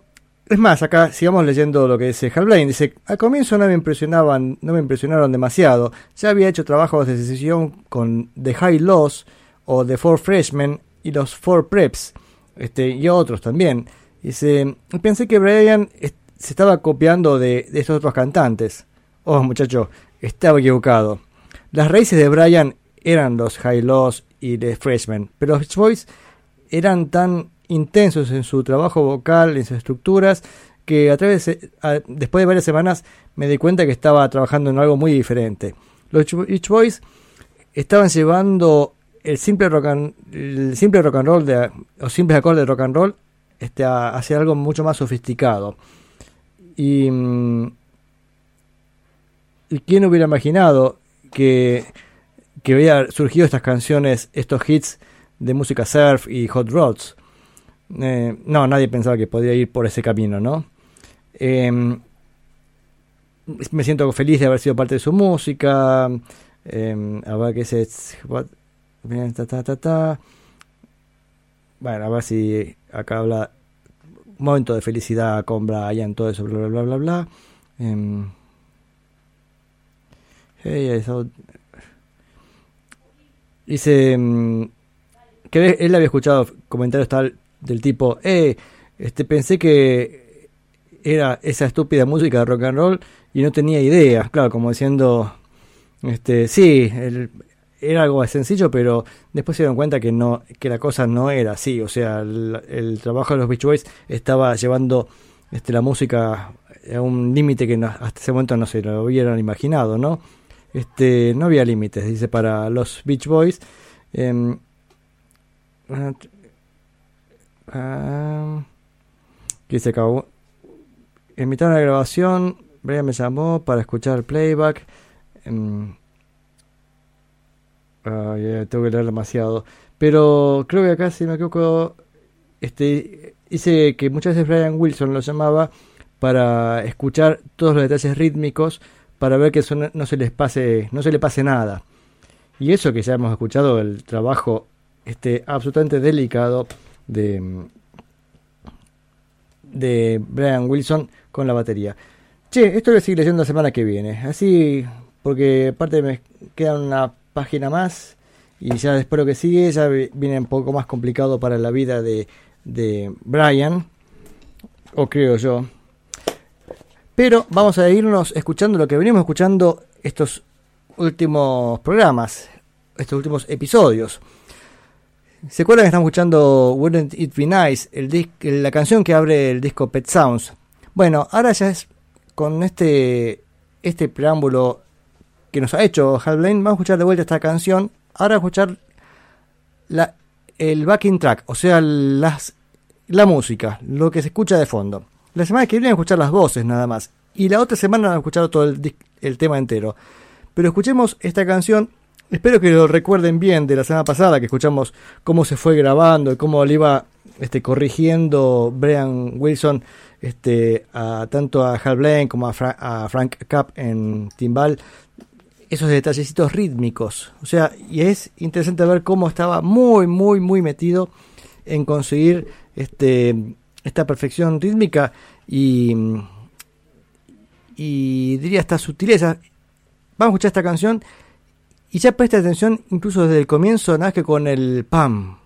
S1: es más, acá sigamos leyendo lo que dice Hal Blaine. Dice, al comienzo no me impresionaban, no me impresionaron demasiado. Ya había hecho trabajos de sesión con The High Lows o The Four Freshmen y los Four Preps, este, y otros también. Dice, pensé que Brian se estaba copiando de, de estos otros cantantes. Oh, muchacho, estaba equivocado. Las raíces de Brian eran los High Lows y The Freshmen, pero los Beach Boys eran tan intensos en su trabajo vocal, en sus estructuras, que a través de- a- después de varias semanas me di cuenta que estaba trabajando en algo muy diferente. Los Beach Boys estaban llevando el simple rock and, el simple rock and roll de, o simples acordes de rock and roll este, a- hacia algo mucho más sofisticado. Y, mm, ¿y quién hubiera imaginado que, que hubiera surgido estas canciones, estos hits de música surf y hot rods? Eh, no, nadie pensaba que podía ir por ese camino, ¿no? Em, me siento feliz de haber sido parte de su música. em, a ver qué es. Bueno, a ver si acá habla. Momento de felicidad con Brian, todo eso, bla, bla, bla, bla, bla. Em, hey, I thought- Dice em, que él- había escuchado comentarios tal del tipo, eh, este, pensé que era esa estúpida música de rock and roll y no tenía idea, claro, como diciendo, este, sí, el- era algo sencillo, pero después se dieron cuenta que no, que la cosa no era así, o sea, el, trabajo de los Beach Boys estaba llevando este, la música a un límite que hasta ese momento no se lo hubieran imaginado, ¿no? Este, no había límites, dice, para los Beach Boys. Que se acabó. En mitad de la grabación, Brian me llamó para escuchar playback. Em, tengo que leer demasiado. Pero creo que acá, si me equivoco, este, dice que muchas veces Brian Wilson lo llamaba para escuchar todos los detalles rítmicos para ver que eso no, no se les pase, no se le pase nada. Y eso que ya hemos escuchado, el trabajo este, absolutamente delicado de, de Brian Wilson con la batería. Che, esto lo seguir leyendo la semana que viene. Así, porque aparte me queda una página más y ya lo que sigue ya vi- viene un poco más complicado para la vida de, de Brian, o creo yo. Pero vamos a irnos escuchando lo que venimos escuchando estos últimos programas, estos últimos episodios. ¿Se acuerdan que estamos escuchando Wouldn't It Be Nice, la canción que abre el disco Pet Sounds? Bueno, ahora ya es con este, este preámbulo que nos ha hecho Hal Blaine, vamos a escuchar de vuelta esta canción. Ahora a escuchar la, el backing track, o sea, las, la música, lo que se escucha de fondo. La semana que viene a escuchar las voces nada más. Y la otra semana vamos a escuchar todo el, tema entero. Pero escuchemos esta canción. Espero que lo recuerden bien de la semana pasada, que escuchamos cómo se fue grabando y cómo le iba este, corrigiendo Brian Wilson este, a, tanto a Hal Blaine como a, Fra- a Frank Capp en timbal. Esos detallecitos rítmicos. O sea, y es interesante ver cómo estaba muy, muy, muy metido en conseguir este, esta perfección rítmica y, diría esta sutileza. Vamos a escuchar esta canción y ya presta atención incluso desde el comienzo, nada que con el pam,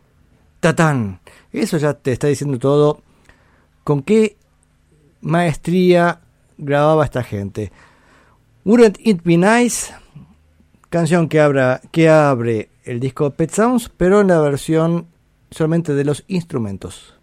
S1: tatán. Eso ya te está diciendo todo con qué maestría grababa esta gente. Wouldn't It Be Nice, canción que, abra, que abre el disco Pet Sounds, pero en la versión solamente de los instrumentos.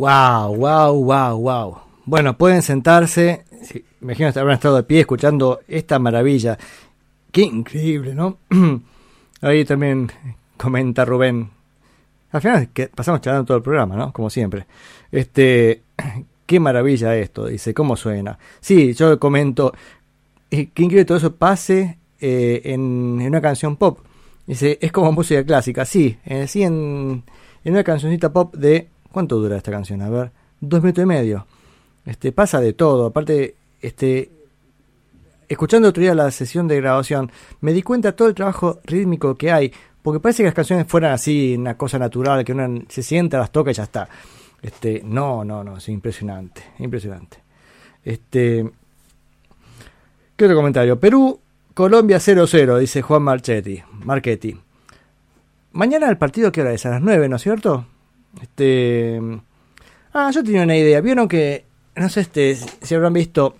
S1: Wow, wow, wow, wow. Bueno, pueden sentarse. Sí, imagino que habrán estado de pie escuchando esta maravilla. Qué increíble, ¿no? Ahí también comenta Rubén. Al final que pasamos charlando todo el programa, ¿no? Como siempre. Este, qué maravilla esto, dice, ¿cómo suena? Sí, yo comento, eh, qué increíble todo eso pase eh, en, en una canción pop. Dice, es como música clásica, sí, eh, sí, en, en una cancioncita pop de, ¿cuánto dura esta canción? A ver, dos minutos y medio. Este, pasa de todo, aparte, este, escuchando otro día la sesión de grabación, me di cuenta de todo el trabajo rítmico que hay, porque parece que las canciones fueran así, una cosa natural, que uno se sienta, las toca y ya está. Este, no, no, no, es impresionante, impresionante. Este, ¿qué otro comentario? Perú, Colombia 0-0, dice Juan Marchetti, Marchetti. Mañana el partido, ¿qué hora es? A las 9, ¿no es cierto? Este, ah, yo tenía una idea. Vieron que, no sé, este, si habrán visto,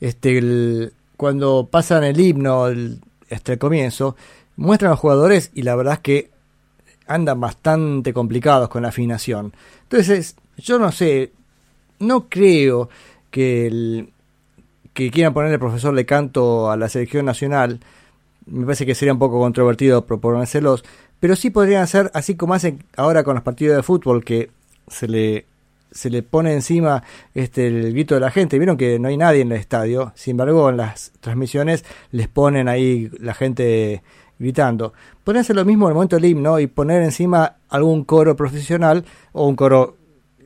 S1: este, el- cuando pasan el himno, el- hasta el comienzo, muestran a los jugadores y la verdad es que andan bastante complicados con la afinación. Entonces, yo no sé, no creo que, el, que quieran ponerle profesor de canto a la selección nacional. Me parece que sería un poco controvertido proponérselos, pero sí podrían hacer así como hacen ahora con los partidos de fútbol que se le se le pone encima este el grito de la gente. Vieron que no hay nadie en el estadio, sin embargo en las transmisiones les ponen ahí la gente gritando. Pueden hacer lo mismo en el momento del himno y poner encima algún coro profesional o un coro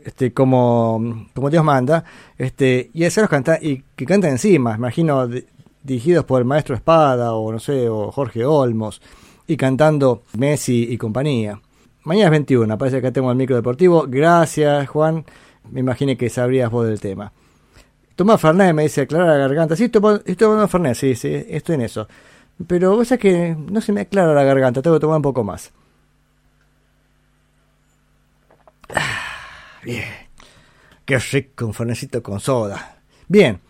S1: este como, como Dios manda, este y hacerlos cantar y que canten encima, imagino di- dirigidos por el maestro Espada o no sé, o Jorge Olmos y cantando Messi y compañía. Mañana es 21, parece que acá tengo el micro deportivo. Gracias, Juan. Me imaginé que sabrías vos del tema. Toma Fernet, me dice, aclara la garganta. Sí, estoy, estoy tomando Fernet, sí, sí, estoy en eso. Pero vos sabés que no se me aclara la garganta, tengo que tomar un poco más. Ah, bien. Qué rico un Fernecito con soda. Bien.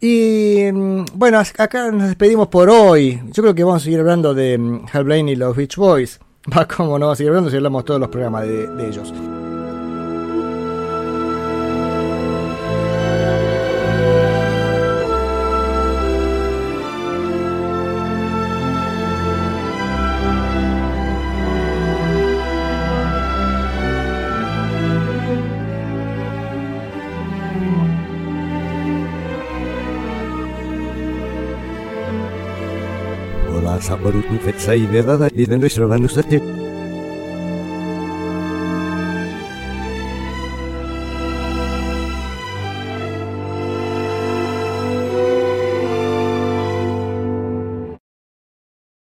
S1: Y mm, bueno, acá nos despedimos por hoy. Yo creo que vamos a seguir hablando de mm, Hal Blaine y los Beach Boys. Va, como no vamos a seguir hablando si hablamos todos los programas de, de ellos.
S7: sabrut ni fezai de dada iden nuestro dando siete